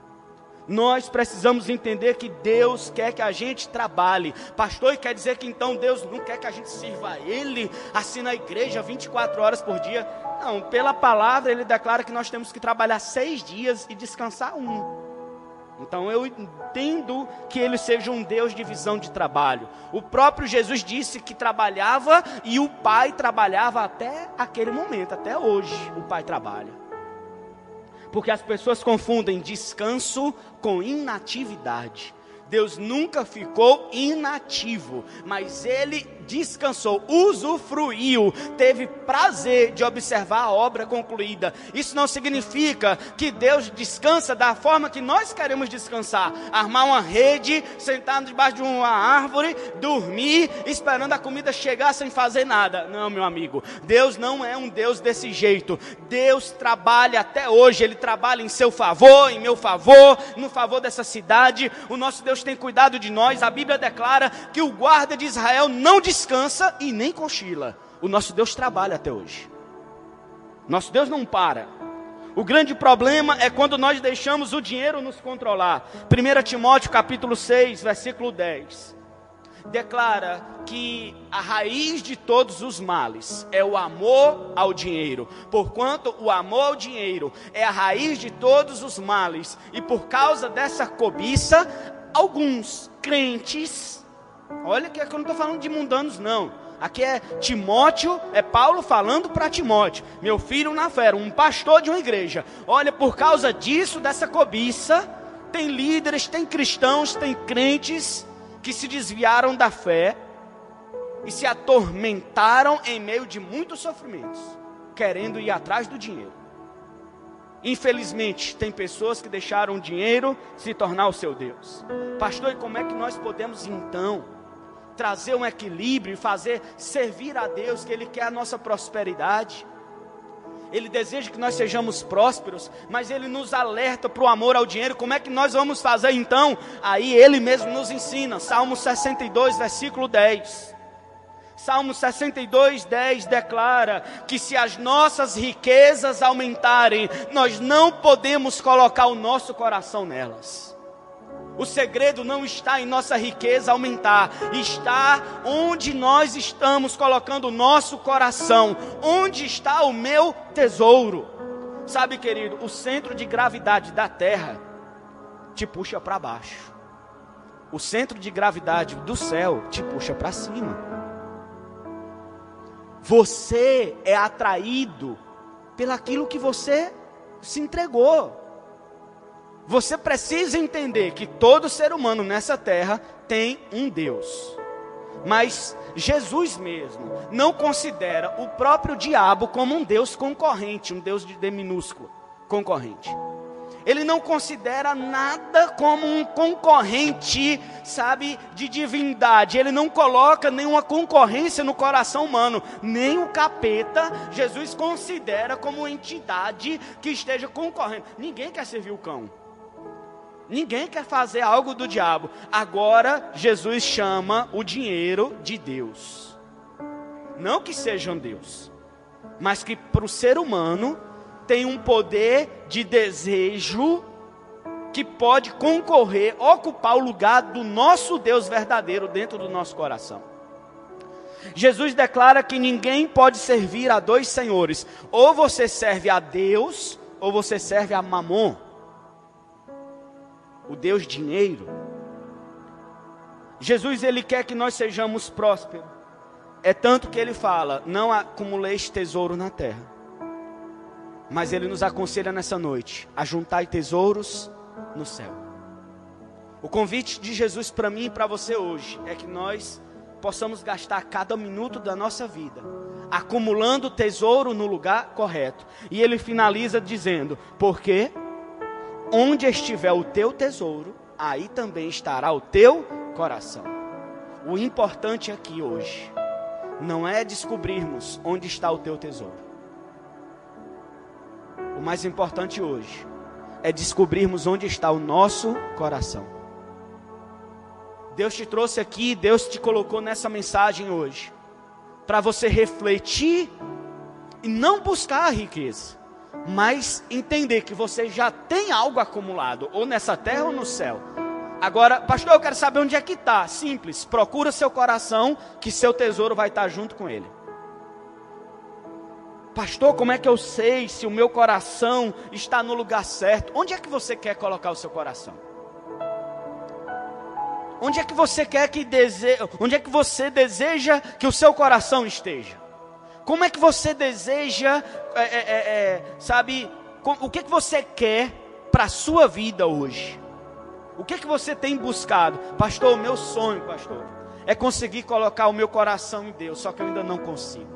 Nós precisamos entender que Deus quer que a gente trabalhe. Pastor, quer dizer que então Deus não quer que a gente sirva a Ele, assim na igreja 24 horas por dia. Não, pela palavra Ele declara que nós temos que trabalhar seis dias e descansar um. Então eu entendo que Ele seja um Deus de visão de trabalho. O próprio Jesus disse que trabalhava e o Pai trabalhava até aquele momento, até hoje o Pai trabalha. Porque as pessoas confundem descanso com inatividade. Deus nunca ficou inativo, mas ele descansou, usufruiu, teve prazer de observar a obra concluída. Isso não significa que Deus descansa da forma que nós queremos descansar, armar uma rede, sentar debaixo de uma árvore, dormir, esperando a comida chegar sem fazer nada. Não, meu amigo, Deus não é um Deus desse jeito. Deus trabalha até hoje, ele trabalha em seu favor, em meu favor, no favor dessa cidade. O nosso Deus tem cuidado de nós. A Bíblia declara que o guarda de Israel não descansa descansa e nem cochila. O nosso Deus trabalha até hoje. Nosso Deus não para. O grande problema é quando nós deixamos o dinheiro nos controlar. 1 Timóteo capítulo 6, versículo 10. Declara que a raiz de todos os males é o amor ao dinheiro. Porquanto o amor ao dinheiro é a raiz de todos os males. E por causa dessa cobiça, alguns crentes Olha que, é que eu não estou falando de mundanos, não. Aqui é Timóteo, é Paulo falando para Timóteo, meu filho na fé, um pastor de uma igreja. Olha, por causa disso, dessa cobiça, tem líderes, tem cristãos, tem crentes que se desviaram da fé e se atormentaram em meio de muitos sofrimentos, querendo ir atrás do dinheiro. Infelizmente, tem pessoas que deixaram o dinheiro se tornar o seu Deus. Pastor, e como é que nós podemos então trazer um equilíbrio e fazer servir a Deus, que Ele quer a nossa prosperidade. Ele deseja que nós sejamos prósperos, mas Ele nos alerta para o amor ao dinheiro. Como é que nós vamos fazer então? Aí Ele mesmo nos ensina. Salmo 62, versículo 10. Salmo 62, 10 declara que se as nossas riquezas aumentarem, nós não podemos colocar o nosso coração nelas. O segredo não está em nossa riqueza aumentar, está onde nós estamos colocando o nosso coração, onde está o meu tesouro. Sabe, querido, o centro de gravidade da terra te puxa para baixo. O centro de gravidade do céu te puxa para cima. Você é atraído pelaquilo que você se entregou. Você precisa entender que todo ser humano nessa terra tem um Deus. Mas Jesus mesmo não considera o próprio diabo como um Deus concorrente, um Deus de D minúsculo, concorrente. Ele não considera nada como um concorrente, sabe, de divindade. Ele não coloca nenhuma concorrência no coração humano, nem o capeta. Jesus considera como entidade que esteja concorrendo. Ninguém quer servir o cão. Ninguém quer fazer algo do diabo. Agora, Jesus chama o dinheiro de Deus. Não que sejam Deus, mas que para o ser humano tem um poder de desejo que pode concorrer, ocupar o lugar do nosso Deus verdadeiro dentro do nosso coração. Jesus declara que ninguém pode servir a dois senhores, ou você serve a Deus, ou você serve a Mamon o Deus dinheiro. Jesus ele quer que nós sejamos prósperos. É tanto que ele fala: não acumuleis tesouro na terra. Mas ele nos aconselha nessa noite a juntar tesouros no céu. O convite de Jesus para mim e para você hoje é que nós possamos gastar cada minuto da nossa vida acumulando tesouro no lugar correto. E ele finaliza dizendo: Porque onde estiver o teu tesouro, aí também estará o teu coração. O importante aqui hoje não é descobrirmos onde está o teu tesouro. Mais importante hoje é descobrirmos onde está o nosso coração. Deus te trouxe aqui, Deus te colocou nessa mensagem hoje, para você refletir e não buscar a riqueza, mas entender que você já tem algo acumulado, ou nessa terra ou no céu. Agora, pastor, eu quero saber onde é que está. Simples, procura seu coração, que seu tesouro vai estar junto com ele. Pastor, como é que eu sei se o meu coração está no lugar certo? Onde é que você quer colocar o seu coração? Onde é que você quer que deseja, onde é que você deseja que o seu coração esteja? Como é que você deseja, é, é, é, é sabe, o que que você quer para a sua vida hoje? O que é que você tem buscado? Pastor, o meu sonho, pastor, é conseguir colocar o meu coração em Deus, só que eu ainda não consigo.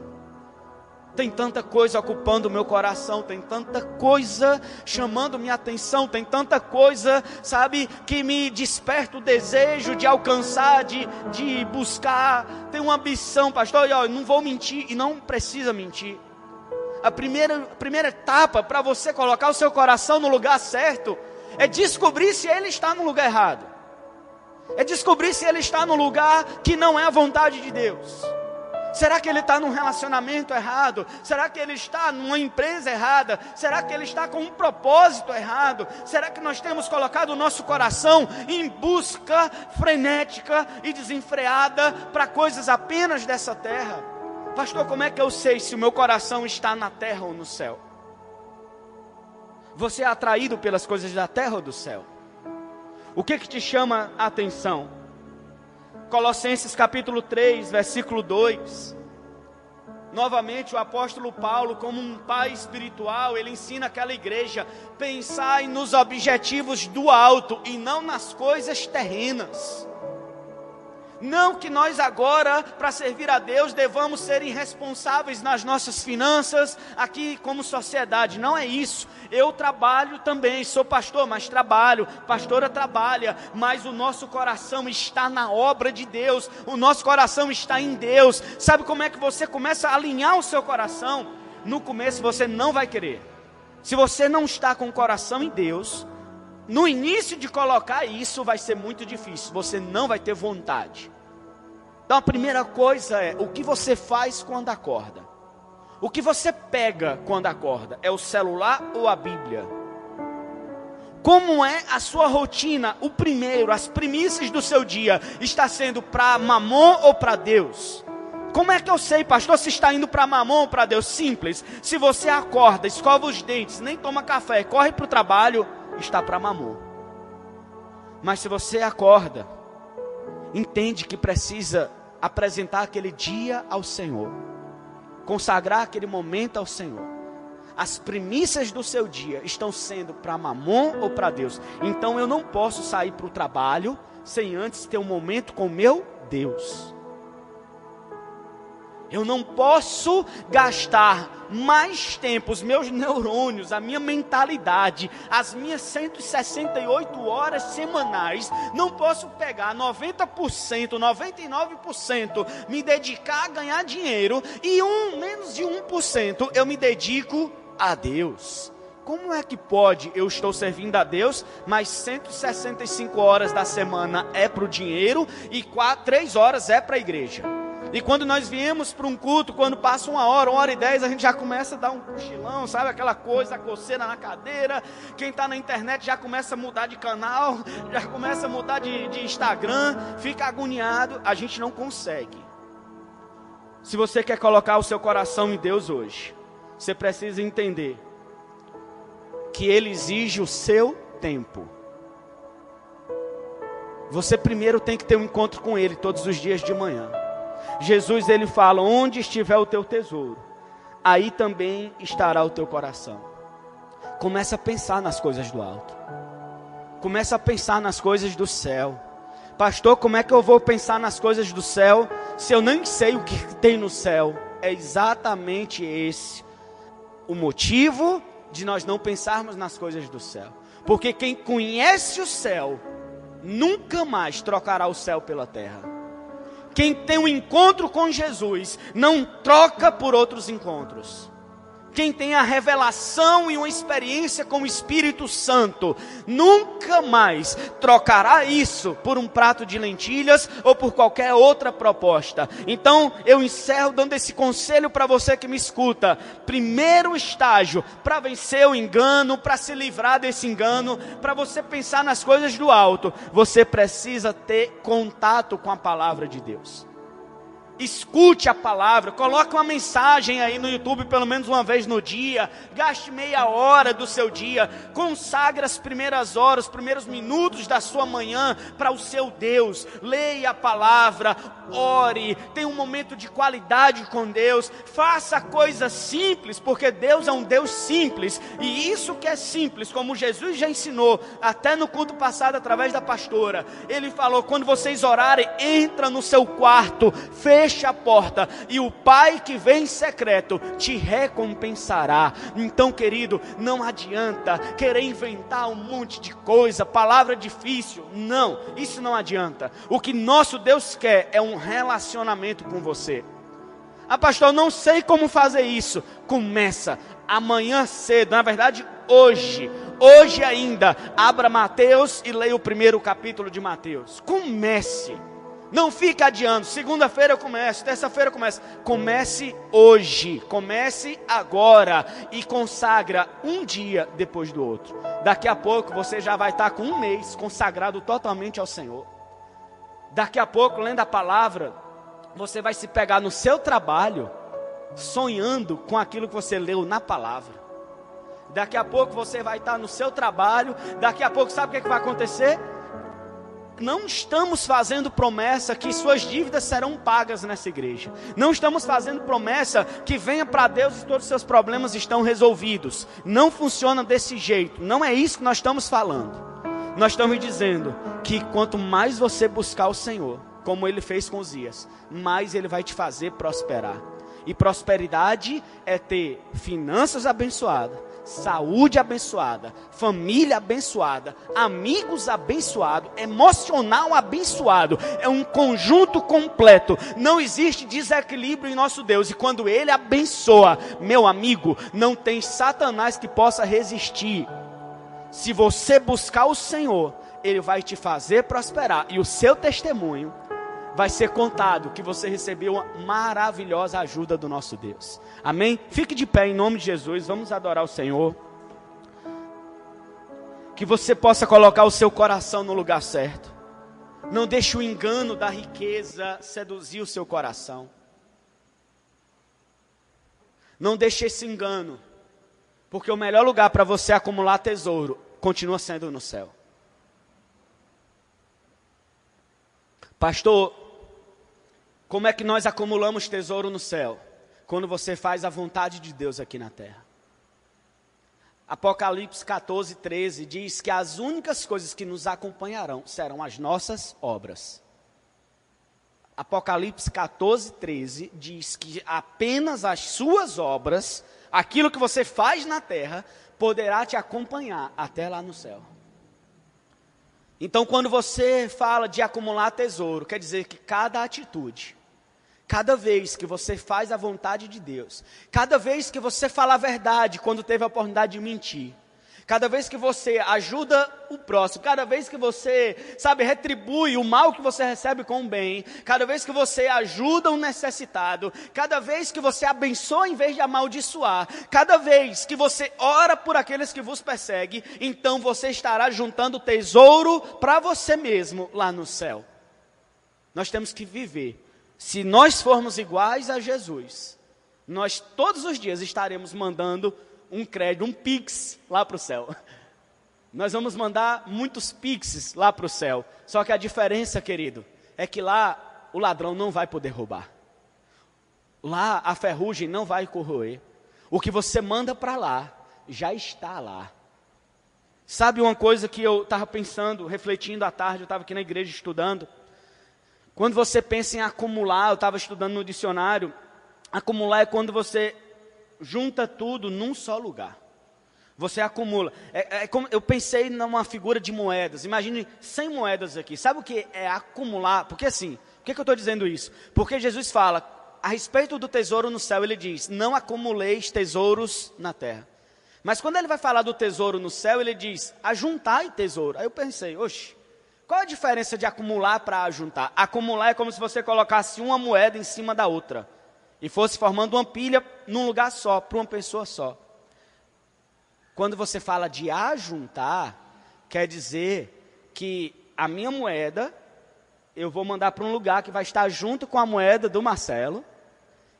Tem tanta coisa ocupando o meu coração, tem tanta coisa chamando minha atenção, tem tanta coisa, sabe, que me desperta o desejo de alcançar, de, de buscar. Tem uma ambição, pastor, e ó, não vou mentir e não precisa mentir. A primeira, a primeira etapa para você colocar o seu coração no lugar certo é descobrir se ele está no lugar errado. É descobrir se ele está no lugar que não é a vontade de Deus. Será que ele está num relacionamento errado? Será que ele está numa empresa errada? Será que ele está com um propósito errado? Será que nós temos colocado o nosso coração em busca frenética e desenfreada para coisas apenas dessa terra? Pastor, como é que eu sei se o meu coração está na terra ou no céu? Você é atraído pelas coisas da terra ou do céu? O que que te chama a atenção? Colossenses capítulo 3, versículo 2. Novamente, o apóstolo Paulo, como um pai espiritual, ele ensina aquela igreja: pensai nos objetivos do alto e não nas coisas terrenas. Não que nós agora, para servir a Deus, devamos ser irresponsáveis nas nossas finanças, aqui como sociedade. Não é isso. Eu trabalho também, sou pastor, mas trabalho. Pastora trabalha, mas o nosso coração está na obra de Deus. O nosso coração está em Deus. Sabe como é que você começa a alinhar o seu coração? No começo você não vai querer. Se você não está com o coração em Deus, no início de colocar isso vai ser muito difícil, você não vai ter vontade. Então a primeira coisa é o que você faz quando acorda. O que você pega quando acorda? É o celular ou a Bíblia? Como é a sua rotina? O primeiro, as primícias do seu dia, está sendo para mamon ou para Deus? Como é que eu sei, pastor, se está indo para mamon ou para Deus? Simples. Se você acorda, escova os dentes, nem toma café, corre para o trabalho, está para mamon. Mas se você acorda, entende que precisa apresentar aquele dia ao Senhor, consagrar aquele momento ao Senhor. As primícias do seu dia estão sendo para mamon ou para Deus. Então eu não posso sair para o trabalho sem antes ter um momento com meu Deus. Eu não posso gastar mais tempo, os meus neurônios, a minha mentalidade, as minhas 168 horas semanais. Não posso pegar 90%, 99%, me dedicar a ganhar dinheiro e um menos de 1% eu me dedico a Deus. Como é que pode eu estou servindo a Deus, mas 165 horas da semana é para o dinheiro e 4, 3 horas é para a igreja? E quando nós viemos para um culto, quando passa uma hora, uma hora e dez, a gente já começa a dar um cochilão, sabe? Aquela coisa, a coceira na cadeira. Quem está na internet já começa a mudar de canal, [laughs] já começa a mudar de, de Instagram, fica agoniado. A gente não consegue. Se você quer colocar o seu coração em Deus hoje, você precisa entender que Ele exige o seu tempo. Você primeiro tem que ter um encontro com Ele todos os dias de manhã. Jesus ele fala: onde estiver o teu tesouro, aí também estará o teu coração. Começa a pensar nas coisas do alto. Começa a pensar nas coisas do céu. Pastor, como é que eu vou pensar nas coisas do céu se eu nem sei o que tem no céu? É exatamente esse o motivo de nós não pensarmos nas coisas do céu. Porque quem conhece o céu nunca mais trocará o céu pela terra. Quem tem um encontro com Jesus não troca por outros encontros. Quem tem a revelação e uma experiência com o Espírito Santo nunca mais trocará isso por um prato de lentilhas ou por qualquer outra proposta. Então, eu encerro dando esse conselho para você que me escuta. Primeiro estágio para vencer o engano, para se livrar desse engano, para você pensar nas coisas do alto, você precisa ter contato com a palavra de Deus. Escute a palavra, coloque uma mensagem aí no YouTube pelo menos uma vez no dia, gaste meia hora do seu dia, consagre as primeiras horas, os primeiros minutos da sua manhã para o seu Deus, leia a palavra, ore, tenha um momento de qualidade com Deus, faça coisas simples, porque Deus é um Deus simples, e isso que é simples, como Jesus já ensinou, até no culto passado através da pastora, ele falou: quando vocês orarem, entra no seu quarto, fecha fecha a porta e o Pai que vem em secreto te recompensará. Então, querido, não adianta querer inventar um monte de coisa, palavra difícil. Não, isso não adianta. O que nosso Deus quer é um relacionamento com você. Ah, pastor, não sei como fazer isso. Começa amanhã cedo, na verdade, hoje. Hoje ainda, abra Mateus e leia o primeiro capítulo de Mateus. Comece. Não fique adiando. Segunda-feira eu começo, terça-feira eu começo. Comece hoje, comece agora e consagra um dia depois do outro. Daqui a pouco você já vai estar com um mês consagrado totalmente ao Senhor. Daqui a pouco, lendo a palavra, você vai se pegar no seu trabalho, sonhando com aquilo que você leu na palavra. Daqui a pouco você vai estar no seu trabalho. Daqui a pouco, sabe o que, é que vai acontecer? Não estamos fazendo promessa que suas dívidas serão pagas nessa igreja. Não estamos fazendo promessa que venha para Deus e todos os seus problemas estão resolvidos. Não funciona desse jeito. Não é isso que nós estamos falando. Nós estamos dizendo que quanto mais você buscar o Senhor, como ele fez com os dias, mais ele vai te fazer prosperar. E prosperidade é ter finanças abençoadas, saúde abençoada, família abençoada, amigos abençoados, emocional abençoado. É um conjunto completo. Não existe desequilíbrio em nosso Deus. E quando Ele abençoa, meu amigo, não tem Satanás que possa resistir. Se você buscar o Senhor, Ele vai te fazer prosperar. E o seu testemunho vai ser contado que você recebeu uma maravilhosa ajuda do nosso Deus. Amém? Fique de pé em nome de Jesus, vamos adorar o Senhor. Que você possa colocar o seu coração no lugar certo. Não deixe o engano da riqueza seduzir o seu coração. Não deixe esse engano, porque o melhor lugar para você acumular tesouro continua sendo no céu. Pastor, como é que nós acumulamos tesouro no céu? Quando você faz a vontade de Deus aqui na terra. Apocalipse 14, 13 diz que as únicas coisas que nos acompanharão serão as nossas obras. Apocalipse 14, 13 diz que apenas as suas obras, aquilo que você faz na terra, poderá te acompanhar até lá no céu. Então, quando você fala de acumular tesouro, quer dizer que cada atitude, Cada vez que você faz a vontade de Deus, cada vez que você fala a verdade quando teve a oportunidade de mentir, cada vez que você ajuda o próximo, cada vez que você, sabe, retribui o mal que você recebe com o bem, cada vez que você ajuda um necessitado, cada vez que você abençoa em vez de amaldiçoar, cada vez que você ora por aqueles que vos perseguem, então você estará juntando tesouro para você mesmo lá no céu. Nós temos que viver se nós formos iguais a Jesus, nós todos os dias estaremos mandando um crédito, um pix lá para o céu. [laughs] Nós vamos mandar muitos pixes lá para o céu. Só que a diferença, querido, é que lá o ladrão não vai poder roubar. Lá a ferrugem não vai corroer. O que você manda para lá já está lá. Sabe uma coisa que eu estava pensando, refletindo à tarde, eu estava aqui na igreja estudando. Quando você pensa em acumular, eu estava estudando no dicionário, acumular é quando você junta tudo num só lugar. Você acumula. É, é como, eu pensei numa figura de moedas. Imagine 100 moedas aqui. Sabe o que é acumular? Porque assim, por que, que eu estou dizendo isso? Porque Jesus fala, a respeito do tesouro no céu, ele diz: Não acumuleis tesouros na terra. Mas quando ele vai falar do tesouro no céu, ele diz: Ajuntai tesouro. Aí eu pensei, oxe, qual a diferença de acumular para ajuntar? Acumular é como se você colocasse uma moeda em cima da outra e fosse formando uma pilha num lugar só, para uma pessoa só. Quando você fala de ajuntar, quer dizer que a minha moeda eu vou mandar para um lugar que vai estar junto com a moeda do Marcelo,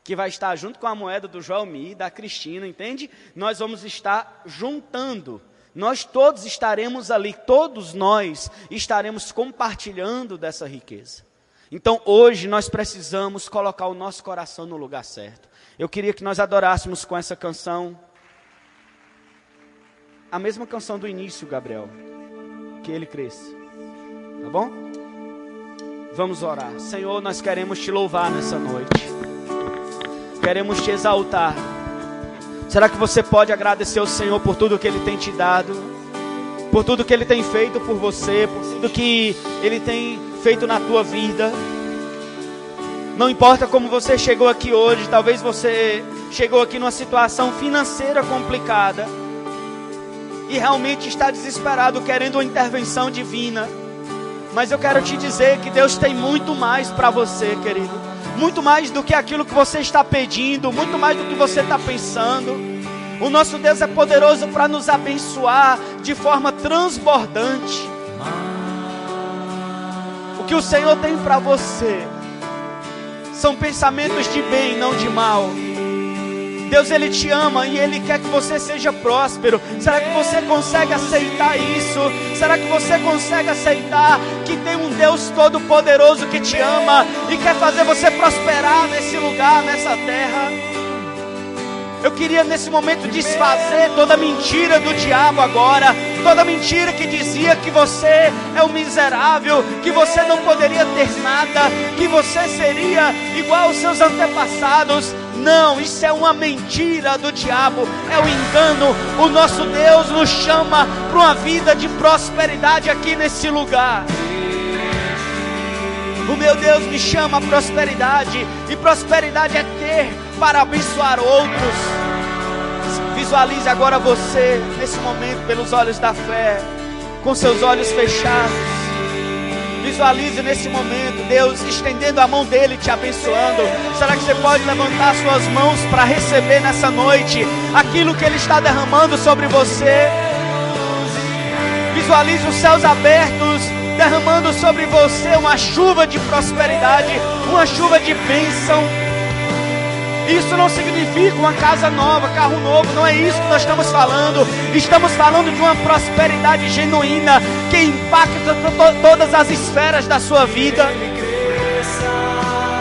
que vai estar junto com a moeda do Joelmi, da Cristina, entende? Nós vamos estar juntando. Nós todos estaremos ali, todos nós estaremos compartilhando dessa riqueza. Então hoje nós precisamos colocar o nosso coração no lugar certo. Eu queria que nós adorássemos com essa canção a mesma canção do início, Gabriel. Que ele cresça. Tá bom? Vamos orar. Senhor, nós queremos te louvar nessa noite. Queremos te exaltar. Será que você pode agradecer ao Senhor por tudo que ele tem te dado? Por tudo que ele tem feito por você, por tudo que ele tem feito na tua vida? Não importa como você chegou aqui hoje, talvez você chegou aqui numa situação financeira complicada e realmente está desesperado, querendo uma intervenção divina. Mas eu quero te dizer que Deus tem muito mais para você, querido. Muito mais do que aquilo que você está pedindo, muito mais do que você está pensando. O nosso Deus é poderoso para nos abençoar de forma transbordante. O que o Senhor tem para você são pensamentos de bem, não de mal. Deus ele te ama e ele quer que você seja próspero. Será que você consegue aceitar isso? Será que você consegue aceitar que tem um Deus todo poderoso que te ama e quer fazer você prosperar nesse lugar, nessa terra? Eu queria nesse momento desfazer toda mentira do diabo agora, toda mentira que dizia que você é um miserável, que você não poderia ter nada, que você seria igual aos seus antepassados. Não, isso é uma mentira do diabo, é um engano. O nosso Deus nos chama para uma vida de prosperidade aqui nesse lugar. O meu Deus me chama a prosperidade, e prosperidade é ter para abençoar outros. Visualize agora você, nesse momento, pelos olhos da fé, com seus olhos fechados. Visualize nesse momento Deus estendendo a mão dele, te abençoando. Será que você pode levantar suas mãos para receber nessa noite aquilo que ele está derramando sobre você? Visualize os céus abertos derramando sobre você uma chuva de prosperidade, uma chuva de bênção. Isso não significa uma casa nova, carro novo, não é isso que nós estamos falando. Estamos falando de uma prosperidade genuína que impacta to todas as esferas da sua vida.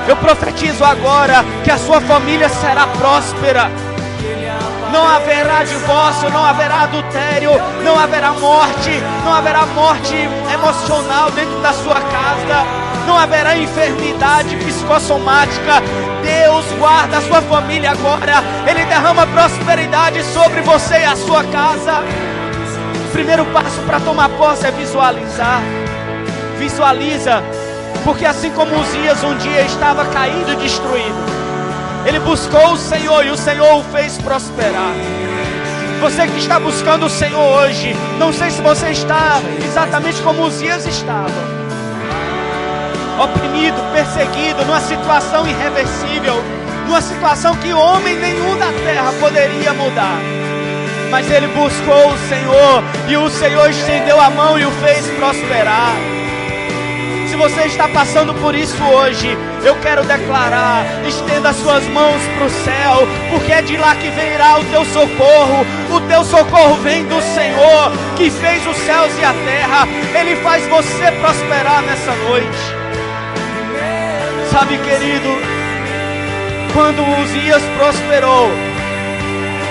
Eu profetizo agora que a sua família será próspera não haverá divórcio, não haverá adultério, não haverá morte, não haverá morte emocional dentro da sua casa, não haverá enfermidade psicossomática. Deus guarda a sua família agora, Ele derrama prosperidade sobre você e a sua casa. Primeiro passo para tomar posse é visualizar. Visualiza, porque assim como Uzias um dia estava caído e destruído, ele buscou o Senhor e o Senhor o fez prosperar. Você que está buscando o Senhor hoje, não sei se você está exatamente como os dias estavam, oprimido, perseguido, numa situação irreversível, numa situação que homem nenhum da terra poderia mudar. Mas ele buscou o Senhor e o Senhor estendeu a mão e o fez prosperar. Se você está passando por isso hoje, eu quero declarar: estenda as suas mãos para o céu, porque é de lá que virá o teu socorro. O teu socorro vem do Senhor, que fez os céus e a terra. Ele faz você prosperar nessa noite. Sabe, querido, quando Uzias prosperou,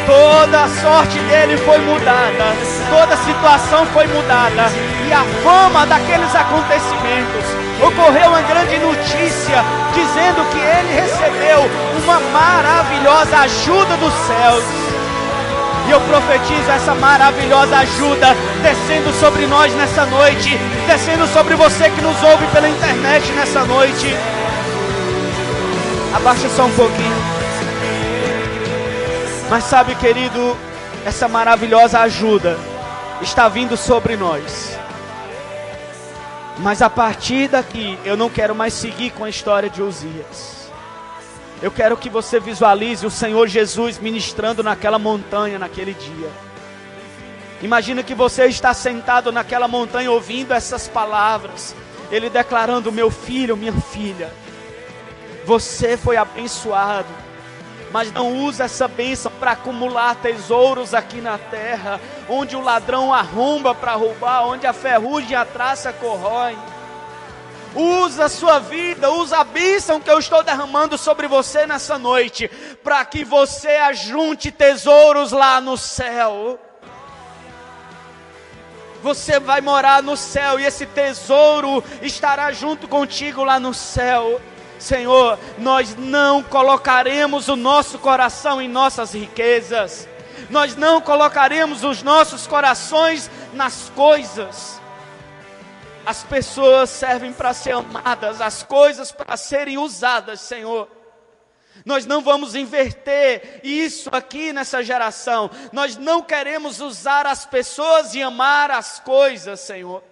Toda a sorte dele foi mudada, toda a situação foi mudada, e a fama daqueles acontecimentos ocorreu uma grande notícia dizendo que ele recebeu uma maravilhosa ajuda dos céus. E eu profetizo essa maravilhosa ajuda descendo sobre nós nessa noite, descendo sobre você que nos ouve pela internet nessa noite. Abaixa só um pouquinho. Mas sabe, querido, essa maravilhosa ajuda está vindo sobre nós. Mas a partir daqui, eu não quero mais seguir com a história de Uzias. Eu quero que você visualize o Senhor Jesus ministrando naquela montanha naquele dia. Imagina que você está sentado naquela montanha ouvindo essas palavras. Ele declarando: Meu filho, minha filha, você foi abençoado mas não usa essa bênção para acumular tesouros aqui na terra, onde o ladrão arromba para roubar, onde a ferrugem e a traça corrói. Usa a sua vida, usa a bênção que eu estou derramando sobre você nessa noite, para que você ajunte tesouros lá no céu. Você vai morar no céu e esse tesouro estará junto contigo lá no céu. Senhor, nós não colocaremos o nosso coração em nossas riquezas, nós não colocaremos os nossos corações nas coisas. As pessoas servem para ser amadas, as coisas para serem usadas, Senhor. Nós não vamos inverter isso aqui nessa geração. Nós não queremos usar as pessoas e amar as coisas, Senhor.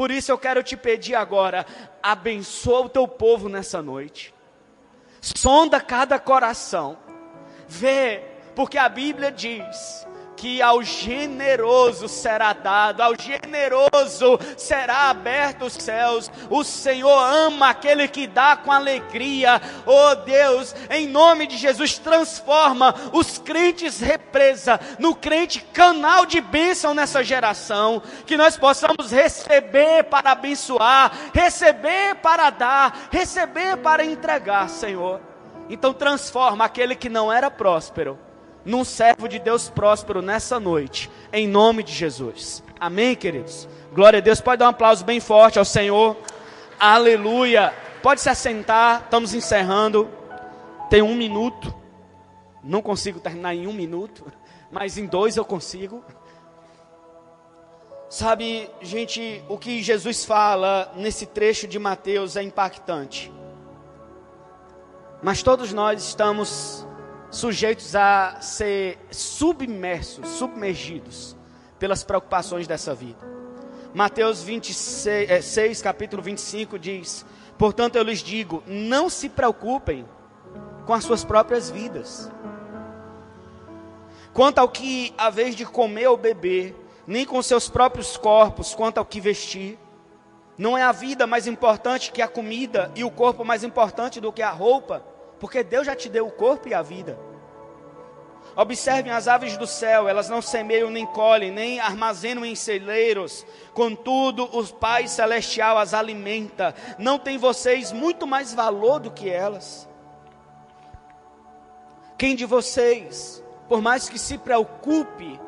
Por isso eu quero te pedir agora, abençoa o teu povo nessa noite. Sonda cada coração. Vê, porque a Bíblia diz que ao generoso será dado, ao generoso será aberto os céus. O Senhor ama aquele que dá com alegria. Oh Deus, em nome de Jesus, transforma os crentes represa no crente canal de bênção nessa geração, que nós possamos receber para abençoar, receber para dar, receber para entregar, Senhor. Então transforma aquele que não era próspero num servo de Deus próspero nessa noite, em nome de Jesus. Amém, queridos? Glória a Deus. Pode dar um aplauso bem forte ao Senhor. Aleluia. Pode se assentar, estamos encerrando. Tem um minuto. Não consigo terminar em um minuto, [laughs] mas em dois eu consigo. Sabe, gente, o que Jesus fala nesse trecho de Mateus é impactante. Mas todos nós estamos sujeitos a ser submersos, submergidos pelas preocupações dessa vida. Mateus 26, 6, é, capítulo 25 diz: Portanto eu lhes digo, não se preocupem com as suas próprias vidas. Quanto ao que a vez de comer ou beber, nem com seus próprios corpos, quanto ao que vestir. Não é a vida mais importante que a comida e o corpo mais importante do que a roupa porque Deus já te deu o corpo e a vida. Observem as aves do céu, elas não semeiam nem colhem, nem armazenam em celeiros, contudo o Pai Celestial as alimenta. Não tem vocês muito mais valor do que elas? Quem de vocês, por mais que se preocupe,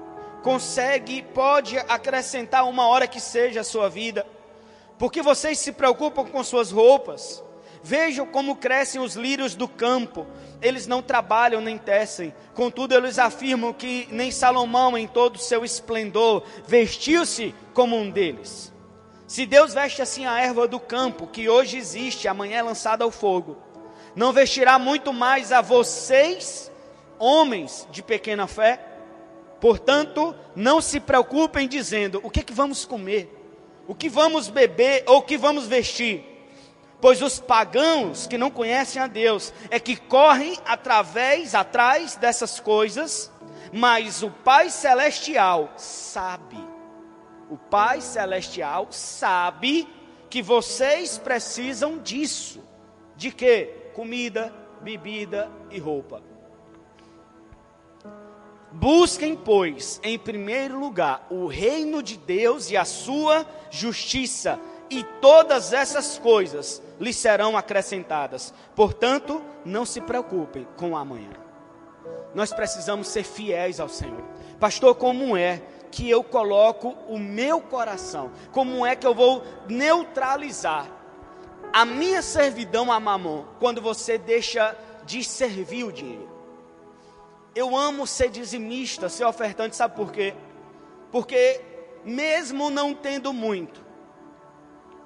consegue, pode acrescentar uma hora que seja a sua vida? Porque vocês se preocupam com suas roupas? Vejam como crescem os lírios do campo. Eles não trabalham nem tecem. Contudo, eles afirmam que nem Salomão, em todo o seu esplendor, vestiu-se como um deles. Se Deus veste assim a erva do campo, que hoje existe, amanhã é lançada ao fogo, não vestirá muito mais a vocês, homens de pequena fé? Portanto, não se preocupem dizendo: o que, é que vamos comer, o que vamos beber ou o que vamos vestir Pois os pagãos que não conhecem a Deus é que correm através, atrás dessas coisas, mas o Pai Celestial sabe, o Pai Celestial sabe que vocês precisam disso. De quê? Comida, bebida e roupa. Busquem, pois, em primeiro lugar, o reino de Deus e a sua justiça e todas essas coisas lhes serão acrescentadas. Portanto, não se preocupem com o amanhã. nós precisamos ser fiéis ao Senhor. Pastor, como é que eu coloco o meu coração? Como é que eu vou neutralizar a minha servidão a mamon quando você deixa de servir o dinheiro? Eu amo ser dizimista, ser ofertante, sabe por quê? Porque mesmo não tendo muito,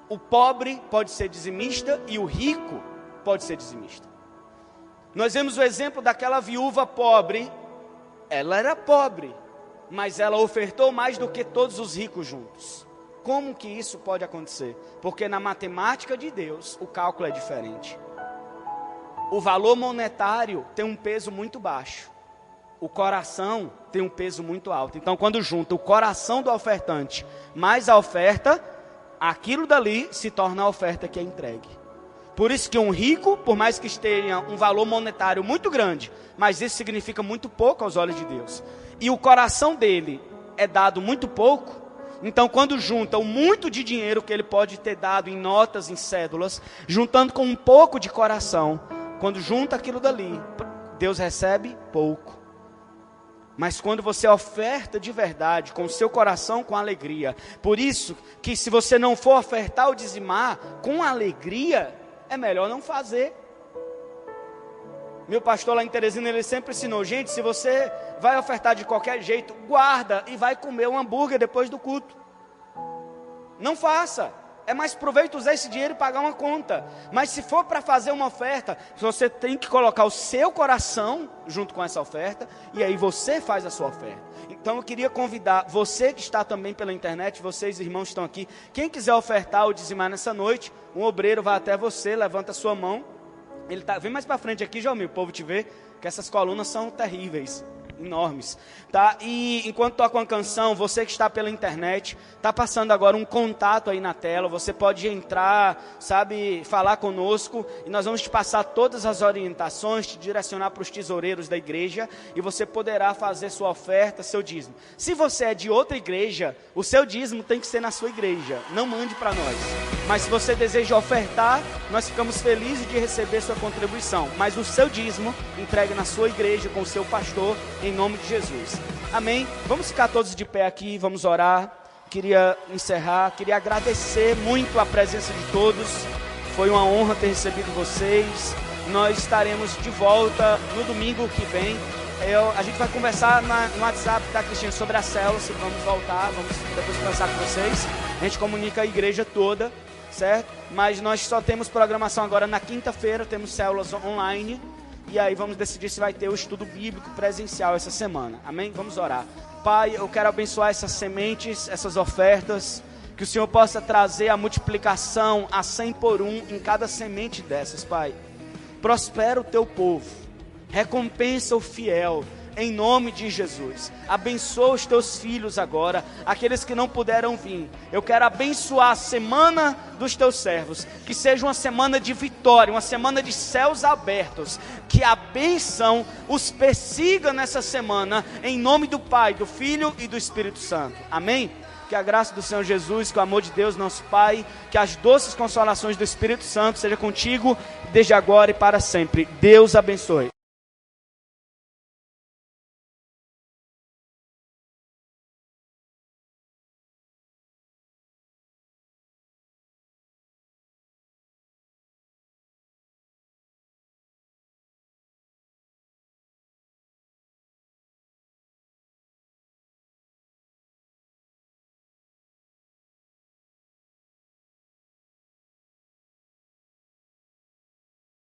o pobre pode ser dizimista e o rico pode ser dizimista. Nós vemos o exemplo daquela viúva pobre. Ela era pobre, mas ela ofertou mais do que todos os ricos juntos. Como que isso pode acontecer? Porque na matemática de Deus, o cálculo é diferente. O valor monetário tem um peso muito baixo. O coração tem um peso muito alto. Então, quando junta o coração do ofertante mais a oferta, aquilo dali se torna a oferta que é entregue. Por isso que um rico, por mais que tenha um valor monetário muito grande, mas isso significa muito pouco aos olhos de Deus. E o coração dele é dado muito pouco. Então, quando junta o muito de dinheiro que ele pode ter dado em notas, em cédulas, juntando com um pouco de coração, quando junta aquilo dali, Deus recebe pouco. Mas quando você oferta de verdade, com o seu coração com alegria, por isso que se você não for ofertar ou dizimar com alegria, é melhor não fazer. Meu pastor lá em Teresina, ele sempre ensinou, gente, se você vai ofertar de qualquer jeito, guarda e vai comer um hambúrguer depois do culto. Não faça. É mais proveito usar esse dinheiro e pagar uma conta. Mas se for para fazer uma oferta, você tem que colocar o seu coração junto com essa oferta e aí você faz a sua oferta. Então eu queria convidar você que está também pela internet, vocês irmãos estão aqui, quem quiser ofertar ou dizimar nessa noite, um obreiro vai até você, levanta a sua mão. Ele tá, vem mais para frente aqui, João, o povo te vê, que essas colunas são terríveis enormes, tá? E enquanto toca uma canção, você que está pela internet, tá passando agora um contato aí na tela, você pode entrar, sabe, falar conosco e nós vamos te passar todas as orientações, te direcionar para os tesoureiros da igreja e você poderá fazer sua oferta, seu dízimo. Se você é de outra igreja, o seu dízimo tem que ser na sua igreja, não mande para nós. Mas se você deseja ofertar, nós ficamos felizes de receber sua contribuição. Mas o seu dízimo entregue na sua igreja com o seu pastor em nome de Jesus. Amém? Vamos ficar todos de pé aqui, vamos orar. Queria encerrar, queria agradecer muito a presença de todos. Foi uma honra ter recebido vocês. Nós estaremos de volta no domingo que vem. Eu, a gente vai conversar na, no WhatsApp da Cristina sobre a célula, se vamos voltar, vamos depois conversar com vocês. A gente comunica a igreja toda, certo? Mas nós só temos programação agora na quinta-feira, temos células online. E aí vamos decidir se vai ter o estudo bíblico presencial essa semana. Amém? Vamos orar. Pai, eu quero abençoar essas sementes, essas ofertas. Que o Senhor possa trazer a multiplicação a 100 por um em cada semente dessas, Pai. Prospera o teu povo. Recompensa o fiel em nome de Jesus. Abençoa os teus filhos agora, aqueles que não puderam vir. Eu quero abençoar a semana dos teus servos, que seja uma semana de vitória, uma semana de céus abertos, que a benção os persiga nessa semana, em nome do Pai, do Filho e do Espírito Santo. Amém? Que a graça do Senhor Jesus, que o amor de Deus, nosso Pai, que as doces consolações do Espírito Santo seja contigo desde agora e para sempre. Deus abençoe.